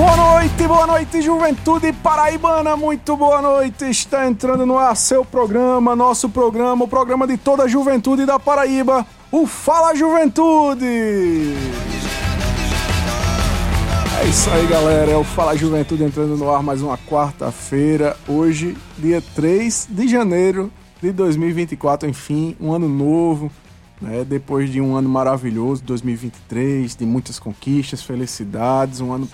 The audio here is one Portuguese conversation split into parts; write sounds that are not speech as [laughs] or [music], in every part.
Boa noite, boa noite, juventude paraibana, muito boa noite. Está entrando no ar seu programa, nosso programa, o programa de toda a juventude da Paraíba, o Fala Juventude. É isso aí, galera. É o Fala Juventude entrando no ar mais uma quarta-feira. Hoje, dia 3 de janeiro de 2024. Enfim, um ano novo. Né? Depois de um ano maravilhoso, 2023, de muitas conquistas, felicidades. Um ano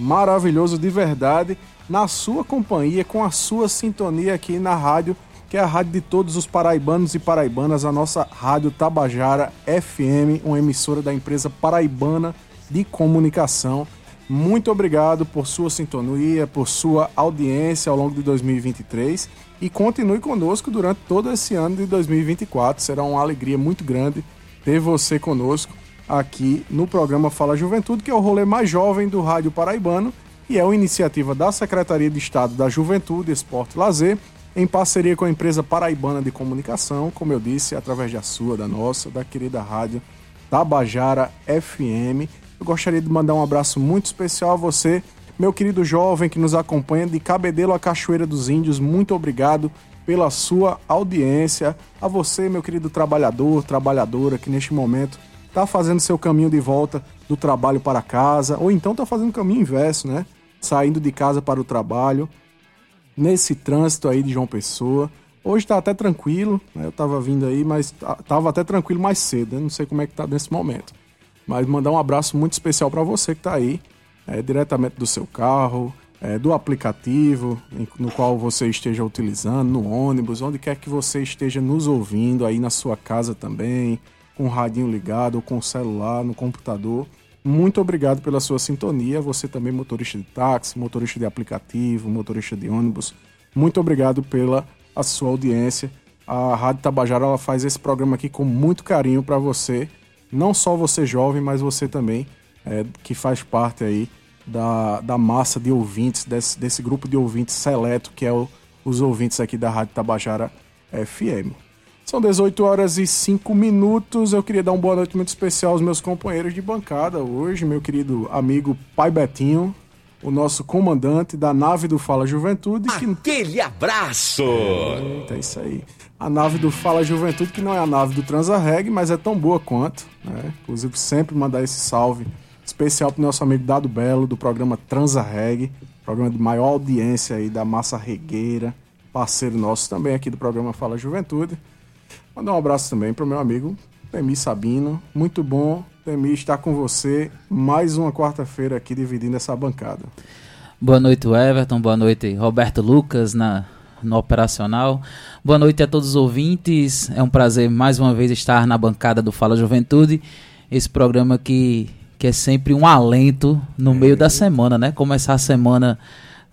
maravilhoso de verdade. Na sua companhia, com a sua sintonia aqui na rádio, que é a rádio de todos os paraibanos e paraibanas, a nossa Rádio Tabajara FM, uma emissora da empresa paraibana de comunicação. Muito obrigado por sua sintonia, por sua audiência ao longo de 2023 e continue conosco durante todo esse ano de 2024. Será uma alegria muito grande ter você conosco aqui no programa Fala Juventude, que é o rolê mais jovem do Rádio Paraibano e é uma iniciativa da Secretaria de Estado da Juventude, Esporte e Lazer, em parceria com a empresa paraibana de comunicação, como eu disse, através da sua, da nossa, da querida rádio Tabajara FM eu gostaria de mandar um abraço muito especial a você, meu querido jovem que nos acompanha de Cabedelo a Cachoeira dos Índios. Muito obrigado pela sua audiência. A você, meu querido trabalhador, trabalhadora que neste momento está fazendo seu caminho de volta do trabalho para casa, ou então está fazendo o caminho inverso, né? Saindo de casa para o trabalho, nesse trânsito aí de João Pessoa. Hoje está até tranquilo, né? eu estava vindo aí, mas estava até tranquilo mais cedo, né? não sei como é que está nesse momento. Mas mandar um abraço muito especial para você que está aí, é, diretamente do seu carro, é, do aplicativo no qual você esteja utilizando, no ônibus, onde quer que você esteja nos ouvindo, aí na sua casa também, com o radinho ligado, ou com o celular, no computador. Muito obrigado pela sua sintonia. Você também, motorista de táxi, motorista de aplicativo, motorista de ônibus. Muito obrigado pela a sua audiência. A Rádio Tabajara ela faz esse programa aqui com muito carinho para você não só você jovem, mas você também, é, que faz parte aí da, da massa de ouvintes, desse, desse grupo de ouvintes seleto, que é o, os ouvintes aqui da Rádio Tabajara FM. São 18 horas e 5 minutos. Eu queria dar uma boa noite muito especial aos meus companheiros de bancada hoje, meu querido amigo Pai Betinho, o nosso comandante da nave do Fala Juventude. Que... Aquele abraço! Eita, é isso aí a nave do Fala Juventude, que não é a nave do Transarreg, mas é tão boa quanto. Né? Inclusive, sempre mandar esse salve especial pro nosso amigo Dado Belo, do programa Transarreg, programa de maior audiência aí da massa regueira, parceiro nosso também aqui do programa Fala Juventude. Mandar um abraço também pro meu amigo Temi Sabino. Muito bom, Temi, estar com você mais uma quarta-feira aqui dividindo essa bancada. Boa noite, Everton. Boa noite, Roberto Lucas, na no operacional. Boa noite a todos os ouvintes. É um prazer mais uma vez estar na bancada do Fala Juventude. Esse programa que, que é sempre um alento no meio da semana, né? Começar a semana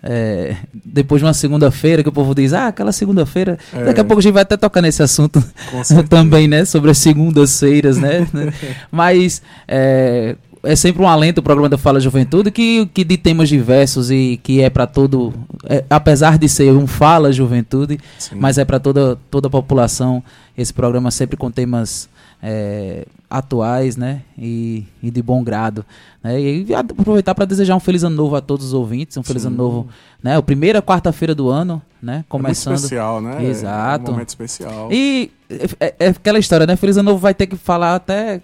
é, depois de uma segunda-feira, que o povo diz, ah, aquela segunda-feira. É. Daqui a pouco a gente vai até tocar nesse assunto [laughs] também, né? Sobre as segundas-feiras, né? [laughs] Mas é, é sempre um alento o programa da Fala Juventude, que, que de temas diversos e que é para todo. É, apesar de ser um Fala Juventude, Sim. mas é para toda, toda a população. Esse programa sempre com temas é, atuais, né? E, e, de bom grado. Né? E aproveitar para desejar um feliz ano novo a todos os ouvintes, um feliz Sim. ano novo, né? A primeira quarta-feira do ano, né? Começando. É muito especial, né? Exato. É um momento especial. E é, é, aquela história, né? Feliz ano novo vai ter que falar até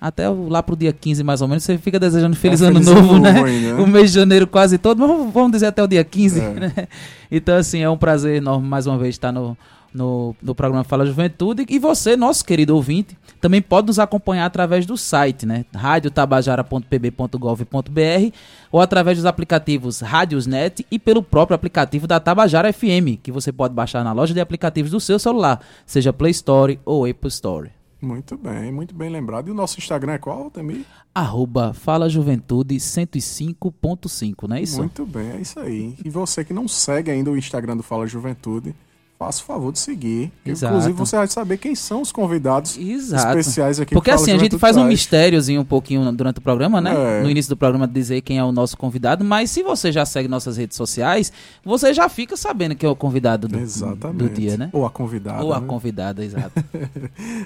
até lá pro dia 15 mais ou menos, você fica desejando feliz é, ano feliz novo, né? né? O mês de janeiro quase todo, mas vamos dizer até o dia 15, é. né? Então, assim, é um prazer enorme mais uma vez estar no, no, no programa Fala Juventude. E você, nosso querido ouvinte, também pode nos acompanhar através do site, né? radiotabajara.pb.gov.br ou através dos aplicativos Radiosnet e pelo próprio aplicativo da Tabajara FM, que você pode baixar na loja de aplicativos do seu celular, seja Play Store ou Apple Store. Muito bem, muito bem lembrado. E o nosso Instagram é qual, Tamir? Arroba Fala Juventude 105.5, não é isso? Muito bem, é isso aí. E você que não segue ainda o Instagram do Fala Juventude, faça o favor de seguir. Exato. Inclusive, você vai saber quem são os convidados Exato. especiais aqui Porque do assim, a gente faz um mistériozinho um pouquinho durante o programa, né? É. No início do programa dizer quem é o nosso convidado, mas se você já segue nossas redes sociais, você já fica sabendo quem é o convidado do, do dia, né? Ou a convidada. Ou a né? convidada, exato. [laughs]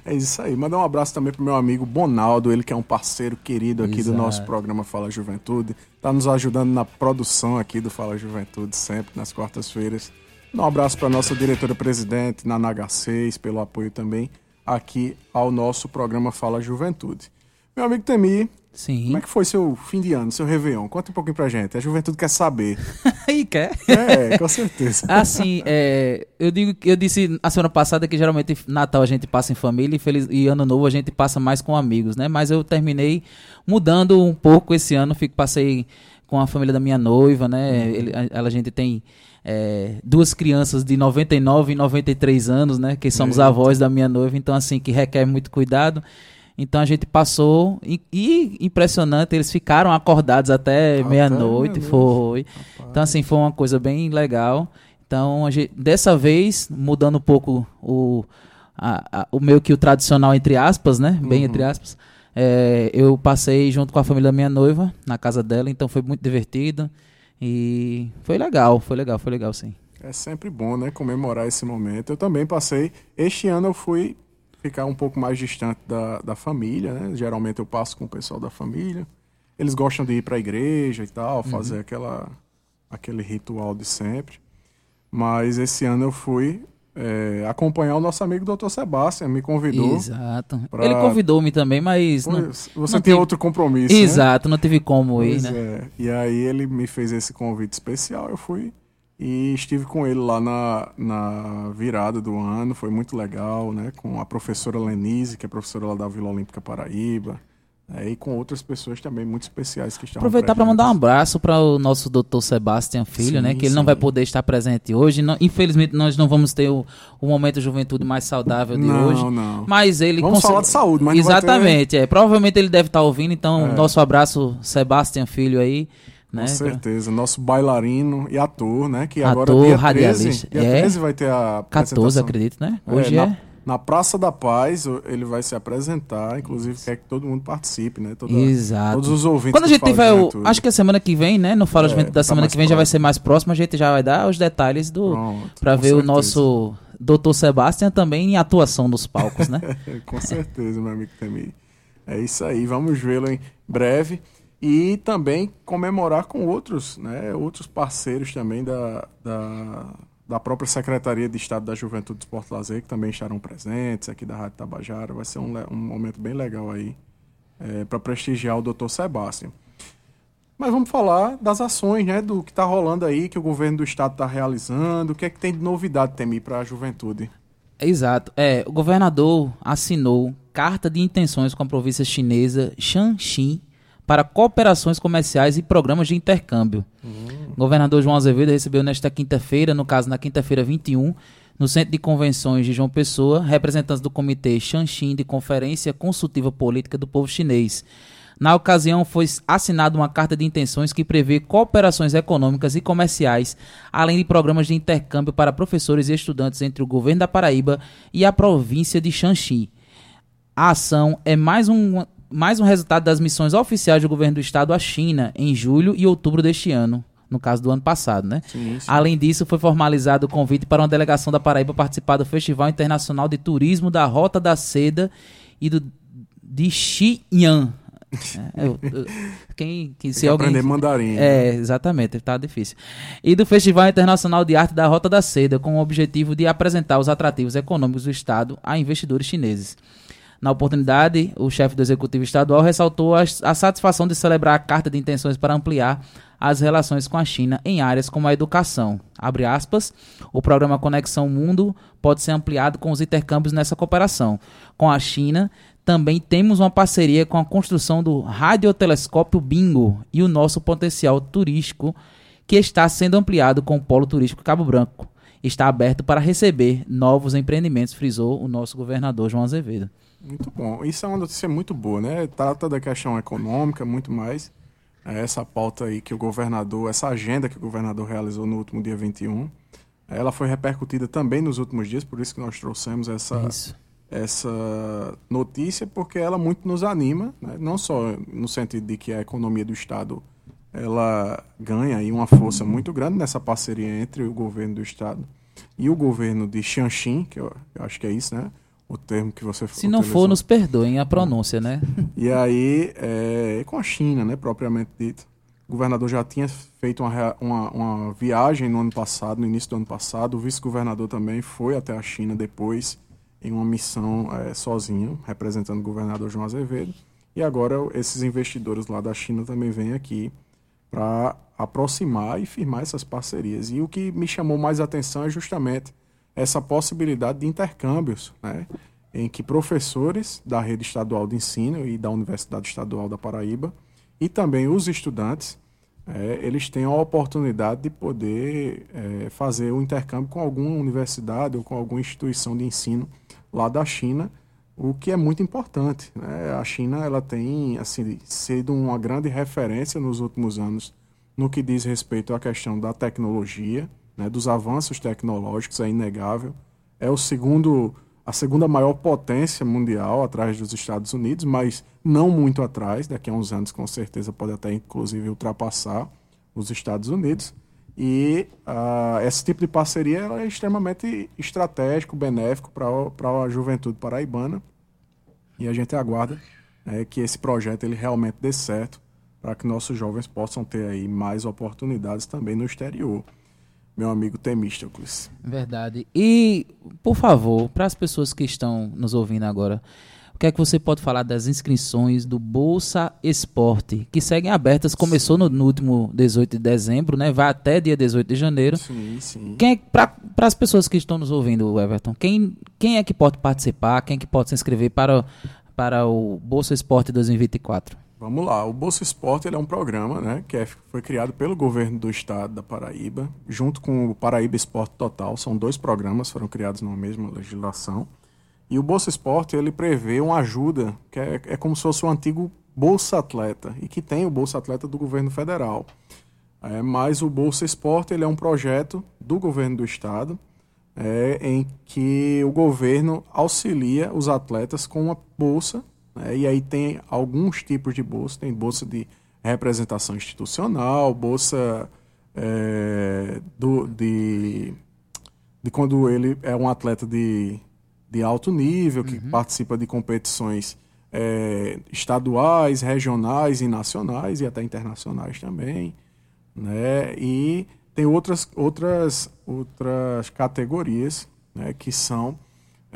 É isso aí. Mandar um abraço também pro meu amigo Bonaldo, ele que é um parceiro querido aqui do Exato. nosso programa Fala Juventude. Tá nos ajudando na produção aqui do Fala Juventude, sempre nas quartas-feiras. Um abraço para nossa diretora-presidente, Nana H6, pelo apoio também aqui ao nosso programa Fala Juventude. Meu amigo Temi, Sim. como é que foi seu fim de ano, seu Réveillon? Conta um pouquinho pra gente. A juventude quer saber. Aí [laughs] quer. É, com certeza. [laughs] Assim, é, eu digo, que- eu disse a semana passada que geralmente Natal a gente passa em família e, feliz, e Ano Novo a gente passa mais com amigos, né? Mas eu terminei mudando um pouco esse ano, fico, passei com a família da minha noiva, né? Ele, a, ela- a gente tem é, duas crianças de 99 e 93 anos, né? Que somos Eita. avós da minha noiva, então assim, que requer muito cuidado. Então a gente passou e, e impressionante, eles ficaram acordados até, Até meia-noite, meia-noite. foi. Então, assim, foi uma coisa bem legal. Então, a gente- dessa vez, mudando um pouco o, a- a- o meio que o tradicional, entre aspas, né? Bem Uhum. entre aspas. é, eu passei junto com a família da minha noiva, na casa dela, então foi muito divertido. E foi legal, foi legal, foi legal, sim. É sempre bom, né, comemorar esse momento. Eu também passei. Este ano eu fui ficar um pouco mais distante da, da família, né? Geralmente eu passo com o pessoal da família. Eles gostam de ir para a igreja e tal, fazer aquela, aquele ritual de sempre. Mas esse ano eu fui é, acompanhar o nosso amigo Dr. Sebastião, me convidou. Exato. pra- Ele convidou-me também, mas. Não, você não tem outro compromisso, né? Exato, não tive como ir, Pois né? é. E aí ele me fez esse convite especial, eu fui e estive com ele lá na, na virada do ano, foi muito legal, né? Com a professora Lenise, que é professora lá da Vila Olímpica Paraíba, né, e com outras pessoas também muito especiais que estavam Aproveitar para mandar um abraço para o nosso doutor Sebastião Filho, Sim, né? Que ele não sim. vai poder estar presente hoje. Não- infelizmente, nós não vamos ter o, o momento juventude mais saudável de Não, hoje. não. Mas ele Vamos conse- falar de saúde, mas não vai ter- Exatamente, é. Provavelmente ele deve estar ouvindo, então É. nosso abraço, Sebastião Filho aí. Né? Com certeza. Nosso bailarino e ator, né? Que agora Ator, dia 13, radialista. dia É. 13 vai ter a 14, apresentação. acredito, né? É, Hoje na, é. na Praça da Paz, o- ele vai se apresentar, inclusive quer que todo mundo participe, né? Toda- Exato. Todos os ouvintes Quando a gente tiver o. Acho que a semana que vem, né? No Fala É, Juventude da tá semana que vem já vai próximo. ser mais próximo. A gente já vai dar os detalhes do. Com ver o certeza. nosso doutor Sebastião também em atuação nos palcos, né? [laughs] com certeza, meu amigo Temi. É isso aí, vamos vê-lo em breve. E também comemorar com outros, né? Outros parceiros também da, da, da própria Secretaria de Estado da Juventude e Esporte e Lazer, que também estarão presentes aqui da Rádio Tabajara. Vai ser um, um momento bem legal aí para prestigiar o Dr. Sebastião. Mas vamos falar das ações, né? Do que está rolando aí, que o governo do estado está realizando. O que é que tem de novidade, Temi, para a juventude? Exato. É, o governador assinou carta de intenções com a província chinesa Shanxi para cooperações comerciais e programas de intercâmbio. O governador João Azevedo recebeu nesta quinta-feira, no caso na quinta-feira 21, no Centro de Convenções de João Pessoa, representantes do Comitê Shanxi de Conferência Consultiva Política do Povo Chinês. Na ocasião, foi assinada uma carta de intenções que prevê cooperações econômicas e comerciais, além de programas de intercâmbio para professores e estudantes entre o governo da Paraíba e a província de Shanxi. A ação é mais um, mais um resultado das missões oficiais do governo do estado à China em julho e outubro deste ano, no caso do ano passado, né? Sim, sim. Além disso, foi formalizado o convite para uma delegação da Paraíba participar do Festival Internacional de Turismo da Rota da Seda e do de Xi'an. É, eu- eu- quem, que, Tem se alguém aprender mandarim. é, exatamente, tá difícil. E do Festival Internacional de Arte da Rota da Seda, com o objetivo de apresentar os atrativos econômicos do Estado a investidores chineses. Na oportunidade, o chefe do Executivo Estadual ressaltou a, a satisfação de celebrar a carta de intenções para ampliar as relações com a China em áreas como a educação. Abre aspas, o programa Conexão Mundo pode ser ampliado com os intercâmbios nessa cooperação. Com a China, também temos uma parceria com a construção do radiotelescópio Bingo e o nosso potencial turístico que está sendo ampliado com o Polo Turístico Cabo Branco. Está aberto para receber novos empreendimentos, frisou o nosso governador João Azevedo. Muito bom. Isso é uma notícia muito boa, né? Trata da questão econômica, muito mais. É essa pauta aí que o governador, essa agenda que o governador realizou no último dia 21, Ela foi repercutida também nos últimos dias, por isso que nós trouxemos essa, essa notícia, porque ela muito nos anima, né? não só no sentido de que a economia do Estado ela ganha aí uma força muito grande nessa parceria entre o governo do Estado e o governo de Xanxin, que eu, eu acho que é isso, né? O termo que você Se não for, nos perdoem a pronúncia, né? [laughs] E aí, é, com a China, né, propriamente dito. O governador já tinha feito uma, uma, uma, viagem no ano passado, no início do ano passado. O vice-governador também foi até a China depois, em uma missão é, sozinho, representando o governador João Azevedo. E agora esses investidores lá da China também vêm aqui para aproximar e firmar essas parcerias. E o que me chamou mais atenção é justamente essa possibilidade de intercâmbios, né, em que professores da rede estadual de ensino e da Universidade Estadual da Paraíba e também os estudantes, é, eles têm a oportunidade de poder é, fazer o intercâmbio com alguma universidade ou com alguma instituição de ensino lá da China, o que é muito importante. Né? A China ela tem assim, sido uma grande referência nos últimos anos no que diz respeito à questão da tecnologia, né, dos avanços tecnológicos, é inegável. É o segundo a segunda maior potência mundial atrás dos Estados Unidos, mas não muito atrás, daqui a uns anos com certeza pode até inclusive ultrapassar os Estados Unidos. E uh, esse tipo de parceria é extremamente estratégico, benéfico para a juventude paraibana. E a gente aguarda né, que esse projeto ele realmente dê certo para que nossos jovens possam ter aí mais oportunidades também no exterior meu amigo Temístocles. Verdade. E, por favor, para as pessoas que estão nos ouvindo agora, o que é que você pode falar das inscrições do Bolsa Esporte, que seguem abertas, começou no, no, último 18 de dezembro, né? Vai até dia 18 de janeiro. Sim, sim. Quem é, para as pessoas que estão nos ouvindo, Everton, quem, quem é que pode participar, quem é que pode se inscrever para, para o Bolsa Esporte 2024? Vamos lá, o Bolsa Esporte é um programa né, que é, foi criado pelo governo do estado da Paraíba, junto com o Paraíba Esporte Total. São dois programas, foram criados na mesma legislação. E o Bolsa Esporte ele prevê uma ajuda que é, é como se fosse o um antigo Bolsa Atleta, e que tem o Bolsa Atleta do governo federal. É, mas o Bolsa Esporte ele é um projeto do governo do estado, é, em que o governo auxilia os atletas com uma bolsa né? E aí tem alguns tipos de bolsa, tem bolsa de representação institucional, bolsa é, do, de, de quando ele é um atleta de, de alto nível, que uhum. participa de competições é, estaduais, regionais e nacionais, e até internacionais também. Né? E tem outras, outras, outras categorias né, que são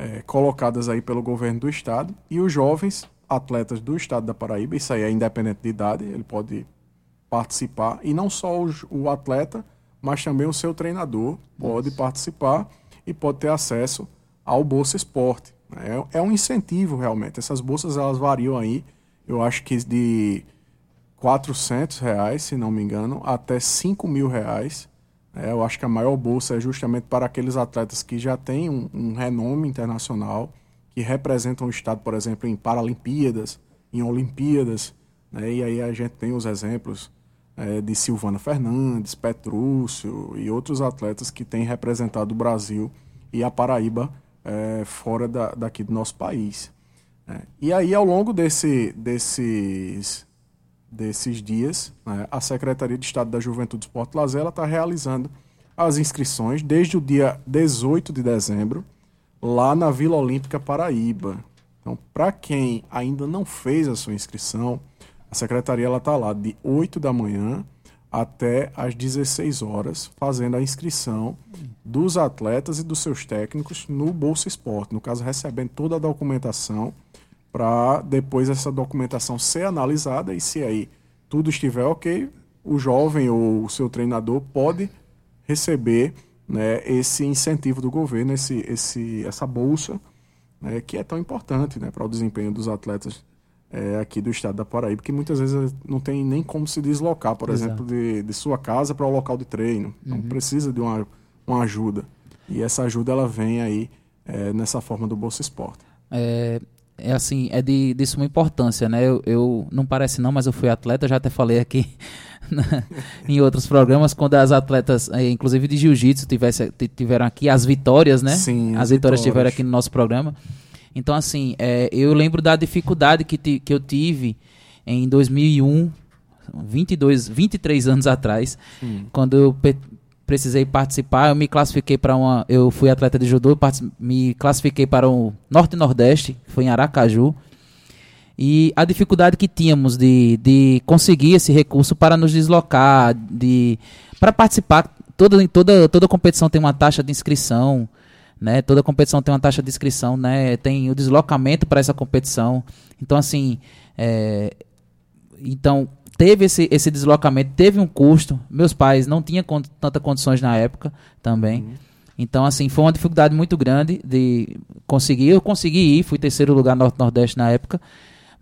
é, colocadas aí pelo governo do estado e os jovens atletas do estado da Paraíba, isso aí é independente de idade, ele pode participar e não só o, o atleta, mas também o seu treinador pode participar e pode ter acesso ao Bolsa Esporte. É, é um incentivo realmente. Essas bolsas elas variam aí, eu acho que de 400 reais, se não me engano, até 5 mil reais. É, eu acho que a maior bolsa é justamente para aqueles atletas que já têm um, um renome internacional, que representam o Estado, por exemplo, em Paralimpíadas, em Olimpíadas. Né? E aí a gente tem os exemplos é, de Silvana Fernandes, Petrúcio e outros atletas que têm representado o Brasil e a Paraíba é, fora da, daqui do nosso país. Né? E aí, ao longo desse, desses, desses dias, né, a Secretaria de Estado da Juventude, Esporte Lazer está realizando as inscrições desde o dia 18 de dezembro lá na Vila Olímpica Paraíba. Então, para quem ainda não fez a sua inscrição, a secretaria está lá de 8 da manhã até às 16 horas, fazendo a inscrição dos atletas e dos seus técnicos no Bolsa Esporte. No caso, recebendo toda a documentação para depois essa documentação ser analisada e se aí tudo estiver ok, o jovem ou o seu treinador pode receber né, esse incentivo do governo, esse, esse, essa bolsa, né, que é tão importante né, para o desempenho dos atletas é, aqui do estado da Paraíba, que muitas vezes não tem nem como se deslocar, por Exato. exemplo, de, de sua casa para o local de treino. Então uhum. precisa de uma, uma ajuda. E essa ajuda ela vem aí é, nessa forma do Bolsa Esporte. É, é assim, é de, de suma importância, né? Eu, eu, não parece não, mas eu fui atleta, já até falei aqui [laughs] em outros programas, quando as atletas, eh, inclusive de jiu-jitsu, tiveram aqui as vitórias, né? Sim, as, vitórias tiveram aqui no nosso programa. Então, assim, é, eu lembro da dificuldade que, que eu tive em 2001, 22, 23 anos atrás, hum. quando eu precisei participar, eu me classifiquei para uma. Eu fui atleta de judô, me classifiquei para o Norte e Nordeste, foi em Aracaju. E a dificuldade que tínhamos de, de conseguir esse recurso para nos deslocar, de para participar, toda, toda, toda competição tem uma taxa de inscrição, né? Toda competição tem uma taxa de inscrição, né? Tem o deslocamento para essa competição. Então, assim, é, então teve esse, esse deslocamento, teve um custo. Meus pais não tinham con tantas condições na época também. Uhum. Então, assim, foi uma dificuldade muito grande de conseguir. Eu consegui ir, fui terceiro lugar Norte-Nordeste na época.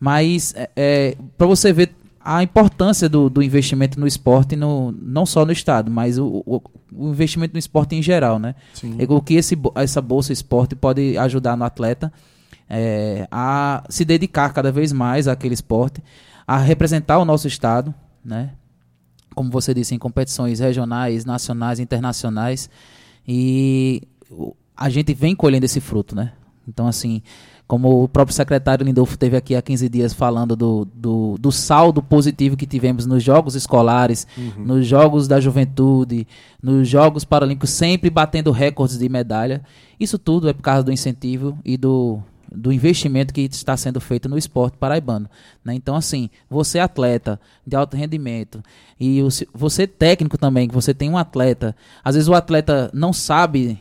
Mas, é, é para você ver a importância do, do investimento no esporte, no, não só no Estado, mas o, o, o investimento no esporte em geral, né? Sim. É o que esse, essa Bolsa Esporte pode ajudar no atleta é, a se dedicar cada vez mais àquele esporte a representar o nosso estado, né? Como você disse, em competições regionais, nacionais, internacionais. E a gente vem colhendo esse fruto, né? Então, assim, como o próprio secretário Lindolfo teve aqui há 15 dias falando do, do, do saldo positivo que tivemos nos jogos escolares, uhum. nos jogos da juventude, nos jogos paralímpicos, sempre batendo recordes de medalha. Isso tudo é por causa do incentivo e do, do investimento que está sendo feito no esporte paraibano. Né? Então, assim, você atleta de alto rendimento e o, você técnico também, que você tem um atleta, às vezes o atleta não sabe,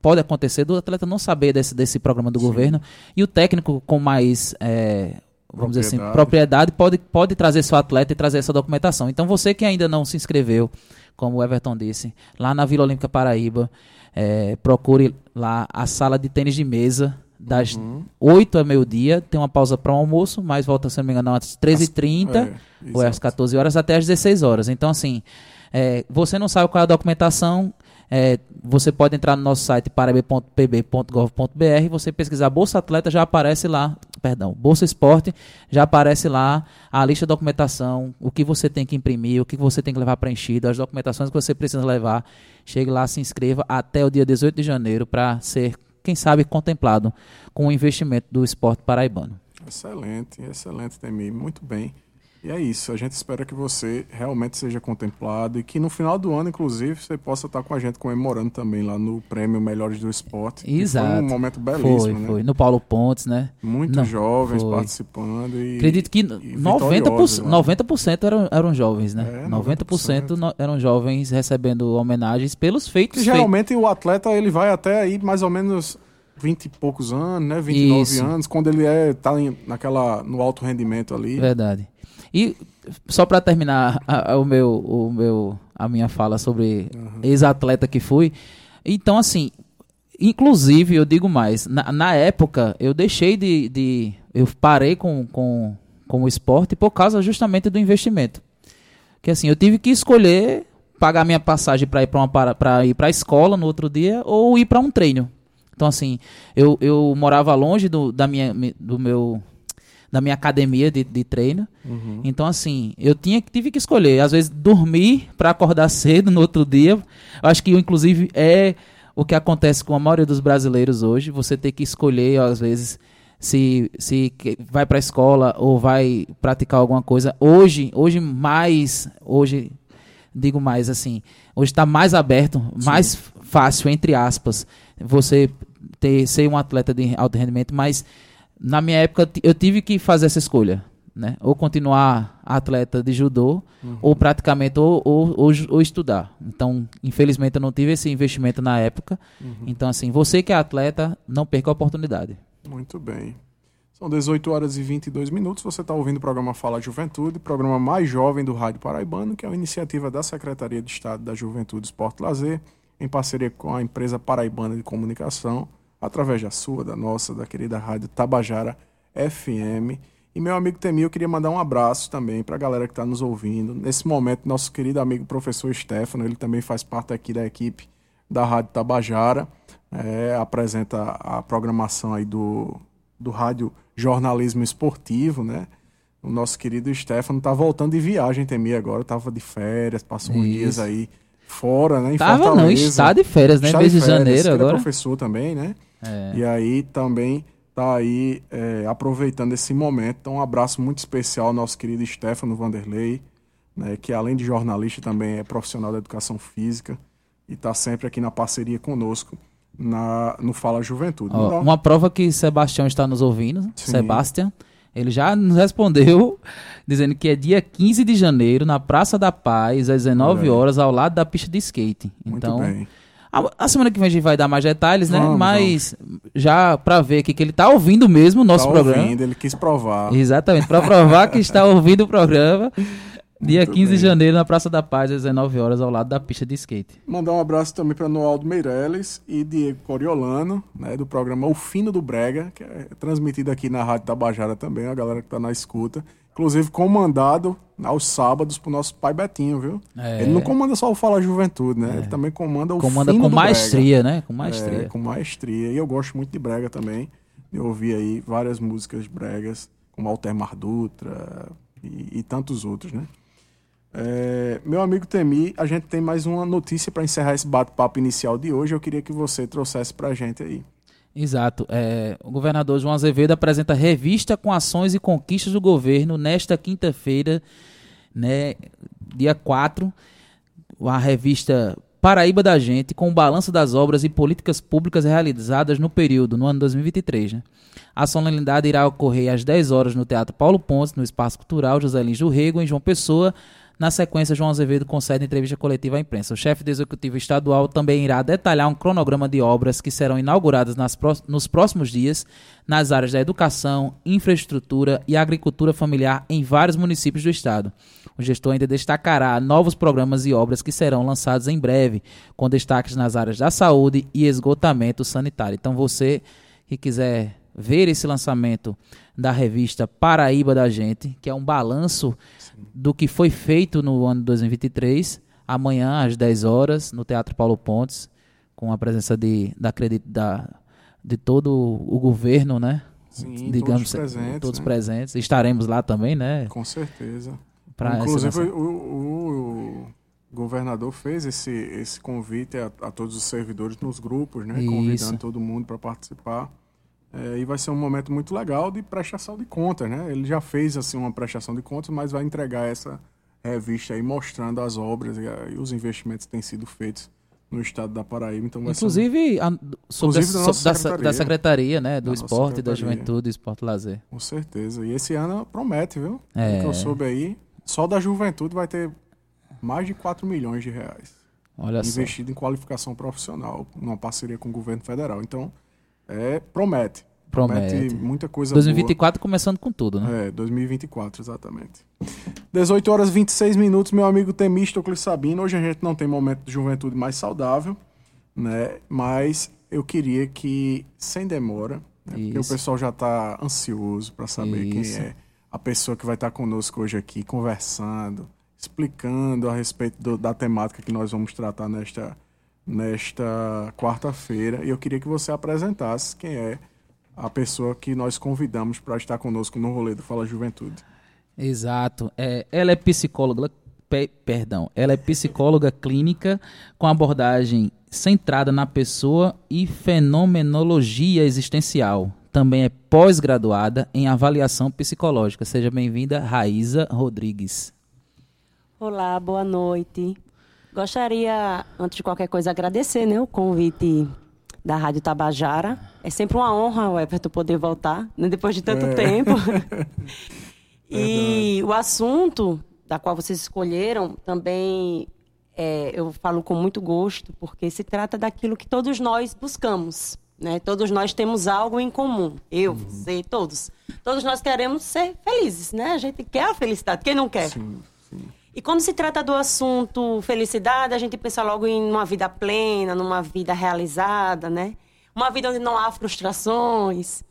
pode acontecer do atleta não saber desse, desse programa do Sim. governo e o técnico com mais... É, vamos dizer assim, propriedade pode, pode trazer seu atleta e trazer essa documentação. Então, você que ainda não se inscreveu, como o Everton disse, lá na Vila Olímpica Paraíba, é, procure lá a sala de tênis de mesa das uhum. 8 a meio-dia, tem uma pausa para o almoço, mas volta, se não me engano, às 13h30 é, ou às 14 horas até às 16 horas. Então, assim, é, você não sabe qual é a documentação, é, você pode entrar no nosso site paraib.pb.gov.br, você pesquisar Bolsa Atleta, já aparece lá, perdão, Bolsa Esporte, já aparece lá a lista de documentação, o que você tem que imprimir, o que você tem que levar preenchido, as documentações que você precisa levar. Chegue lá, se inscreva até o dia 18 de janeiro para ser quem sabe, contemplado com o investimento do esporte paraibano. Excelente, excelente, Temi. Muito bem. E é isso, a gente espera que você realmente seja contemplado e que no final do ano, inclusive, você possa estar com a gente comemorando também lá no Prêmio Melhores do Esporte. Exato. Foi um momento belíssimo, foi, né? Foi, no Paulo Pontes, né? Muitos Não, jovens foi. participando e Acredito que 90%, 90 eram, eram jovens, né? É, 90%, 90% eram jovens recebendo homenagens pelos feitos. E geralmente feitos. o atleta ele vai até aí mais ou menos 20 e poucos anos, né? 29 Isso. anos, quando ele é tá naquela no alto rendimento ali. Verdade. E só para terminar a, a, o meu, o meu, a minha fala sobre uhum. ex-atleta que fui. Então, assim, inclusive, eu digo mais, na, na época eu deixei de, de. Eu parei com, com, com o esporte por causa justamente do investimento. Que assim, eu tive que escolher pagar minha passagem para ir para para ir para a escola no outro dia ou ir para um treino. Então assim, eu, eu morava longe do, da minha do meu da minha academia de, de treino. Uhum. Então, assim, eu tinha, tive que escolher. Às vezes, dormir para acordar [laughs] cedo no outro dia. Eu acho que, inclusive, é o que acontece com a maioria dos brasileiros hoje. Você tem que escolher, às vezes, se, se vai para a escola ou vai praticar alguma coisa. Hoje, hoje mais, hoje, digo mais assim, hoje está mais aberto, Sim. mais fácil, entre aspas, você ter, ser um atleta de alto rendimento, mas na minha época eu tive que fazer essa escolha. Né? Ou continuar atleta de judô, uhum. ou praticamente ou, ou, ou, ou, estudar. Então, infelizmente, eu não tive esse investimento na época. Uhum. Então, assim, você que é atleta, não perca a oportunidade. Muito bem. São 18 horas e 22 minutos. Você está ouvindo o programa Fala Juventude, programa mais jovem do Rádio Paraibano, que é uma iniciativa da Secretaria de Estado da Juventude, Esporte e Lazer, em parceria com a empresa Paraibana de Comunicação através da sua, da nossa, da querida rádio Tabajara FM. E meu amigo Temil, eu queria mandar um abraço também para a galera que está nos ouvindo. Nesse momento, nosso querido amigo professor Stefano, ele também faz parte aqui da equipe da Rádio Tabajara, é, apresenta a programação aí do, do rádio jornalismo esportivo, né? O nosso querido Stefano tá voltando de viagem, Temi, agora. Tava de férias, passou uns Isso. dias aí fora, né? Em Tava não, Fortaleza. está de férias, né? Está Mês de janeiro ele agora. é professor também, né? É. E aí também tá aí é, aproveitando esse momento. Então, um abraço muito especial ao nosso querido Stefano Vanderlei, né, que além de jornalista também é profissional da educação física e está sempre aqui na parceria conosco na, no Fala Juventude. Ó, Então, uma prova que Sebastião está nos ouvindo, Sim. Sebastian, ele já nos respondeu [laughs] dizendo que é dia 15 de janeiro, na Praça da Paz, às 19 Olha aí. horas, ao lado da pista de skate. muito Então, bem. A, a semana que vem a gente vai dar mais detalhes, né? Vamos, Mas já pra ver aqui que ele tá ouvindo mesmo o nosso Tá programa. ouvindo, ele quis provar. Exatamente, pra provar que está ouvindo o programa. [laughs] Dia Muito 15 de bem. janeiro, na Praça da Paz, às 19 horas, ao lado da pista de skate. Mandar um abraço também para Noaldo Meirelles e Diego Coriolano, né, do programa O Fino do Brega, que é transmitido aqui na Rádio Tabajara também, a galera que tá na escuta. Inclusive comandado aos sábados pro nosso pai Betinho, viu? É. Ele não comanda só o Fala Juventude, né? Ele também comanda o Comanda com maestria, né? Com Brega. maestria. É, com maestria. E eu gosto muito de Brega também. Eu ouvi aí várias músicas bregas, como Altemar Dutra e, e tantos outros, né? É, meu amigo Temi, a gente tem mais uma notícia para encerrar esse bate-papo inicial de hoje. Eu queria que você trouxesse pra gente aí. Exato. É, o governador João Azevedo apresenta revista com ações e conquistas do governo nesta quinta-feira, né, dia 4. A revista Paraíba da Gente, com o balanço das obras e políticas públicas realizadas no período, no ano 2023. Né? A solenidade irá ocorrer às 10 horas no Teatro Paulo Pontes, no Espaço Cultural José Lins do Rego, em João Pessoa. Na sequência, João Azevedo concede entrevista coletiva à imprensa. O chefe do Executivo Estadual também irá detalhar um cronograma de obras que serão inauguradas nos próximos dias nas áreas da educação, infraestrutura e agricultura familiar em vários municípios do estado. O gestor ainda destacará novos programas e obras que serão lançados em breve, com destaques nas áreas da saúde e esgotamento sanitário. Então, você que quiser ver esse lançamento da revista Paraíba da Gente, que é um balanço do que foi feito no ano 2023, amanhã às 10 horas, no Teatro Paulo Pontes, com a presença de, da, da, de todo o governo, né? Sim, Digamos, todos presentes. todos né? presentes. Estaremos lá também, né? Com certeza. Pra Inclusive, o, o- o governador fez esse, esse convite a, a todos os servidores nos grupos, né? Isso. Convidando todo mundo para participar. É, e vai ser um momento muito legal de prestação de contas, né? Ele já fez assim uma prestação de contas, mas vai entregar essa revista aí mostrando as obras e, e os investimentos que têm sido feitos no estado da Paraíba. Então ser um- Inclusive, a, sobre, Inclusive a- da nossa sobre da, secretaria. da Secretaria, né? Do Da Esporte, da secretaria. Juventude, Esporte Lazer. Com certeza. E esse ano promete, viu? É. Que eu soube aí, só da juventude vai ter mais de 4 milhões de reais Olha só. investido em qualificação profissional, numa parceria com o governo federal. Então, é, promete. Promete. muita coisa 2024 começando com tudo, né? boa. É, 2024, exatamente. 18 horas e 26 minutos, meu amigo Temístocles Sabino. Hoje a gente não tem momento de juventude mais saudável, né? Mas eu queria que, sem demora, né? porque o pessoal já está ansioso para saber Isso. quem é a pessoa que vai estar conosco hoje aqui, conversando, explicando a respeito do- da temática que nós vamos tratar nesta, nesta quarta-feira. E eu queria que você apresentasse quem é a pessoa que nós convidamos para estar conosco no rolê do Fala Juventude. Exato. É, ela é psicóloga, pe- perdão, ela é psicóloga clínica com abordagem centrada na pessoa e fenomenologia existencial. Também é pós-graduada em avaliação psicológica. Seja bem-vinda, Raíza Rodrigues. Olá, boa noite. Gostaria, antes de qualquer coisa, agradecer né, o convite da Rádio Tabajara. É sempre uma honra, o Everton, poder voltar, né, depois de tanto É. tempo. [laughs] e o assunto da qual vocês escolheram também é, eu falo com muito gosto, porque se trata daquilo que todos nós buscamos. Né? Todos nós temos algo em comum. Eu, você, todos. Todos nós queremos ser felizes, né? A gente quer a felicidade. Quem não quer? Sim, sim. E quando se trata do assunto felicidade, a gente pensa logo em uma vida plena, numa vida realizada, né? Uma vida onde não há frustrações.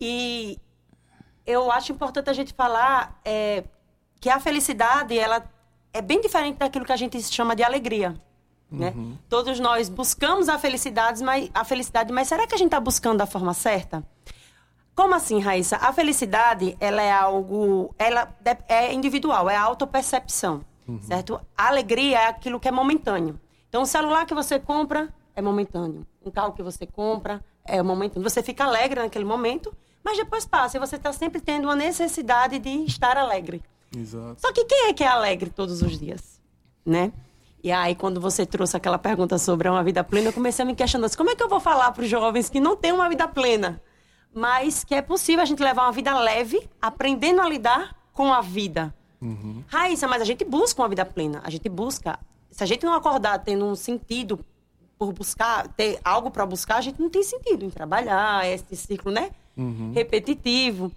E eu acho importante a gente falar é, que a felicidade, ela é bem diferente daquilo que a gente chama de alegria. Né? Todos nós buscamos a felicidade, mas, a felicidade, mas será que a gente está buscando da forma certa? Como assim, Raíssa? A felicidade, ela é algo, ela é individual, é autopercepção, certo? A alegria é aquilo que é momentâneo. Então, o celular que você compra é momentâneo. Um carro que você compra é momentâneo. Você fica alegre naquele momento, mas depois passa e você está sempre tendo uma necessidade de estar alegre. Exato. Só que quem é que é alegre todos os dias, né? E aí, quando você trouxe aquela pergunta sobre uma vida plena, eu comecei a me questionar, assim, como é que eu vou falar para os jovens que não têm uma vida plena, mas que é possível a gente levar uma vida leve, aprendendo a lidar com a vida. Raíssa, mas a gente busca uma vida plena, a gente busca... Se a gente não acordar tendo um sentido por buscar, ter algo para buscar, a gente não tem sentido em trabalhar, esse ciclo, né? Repetitivo.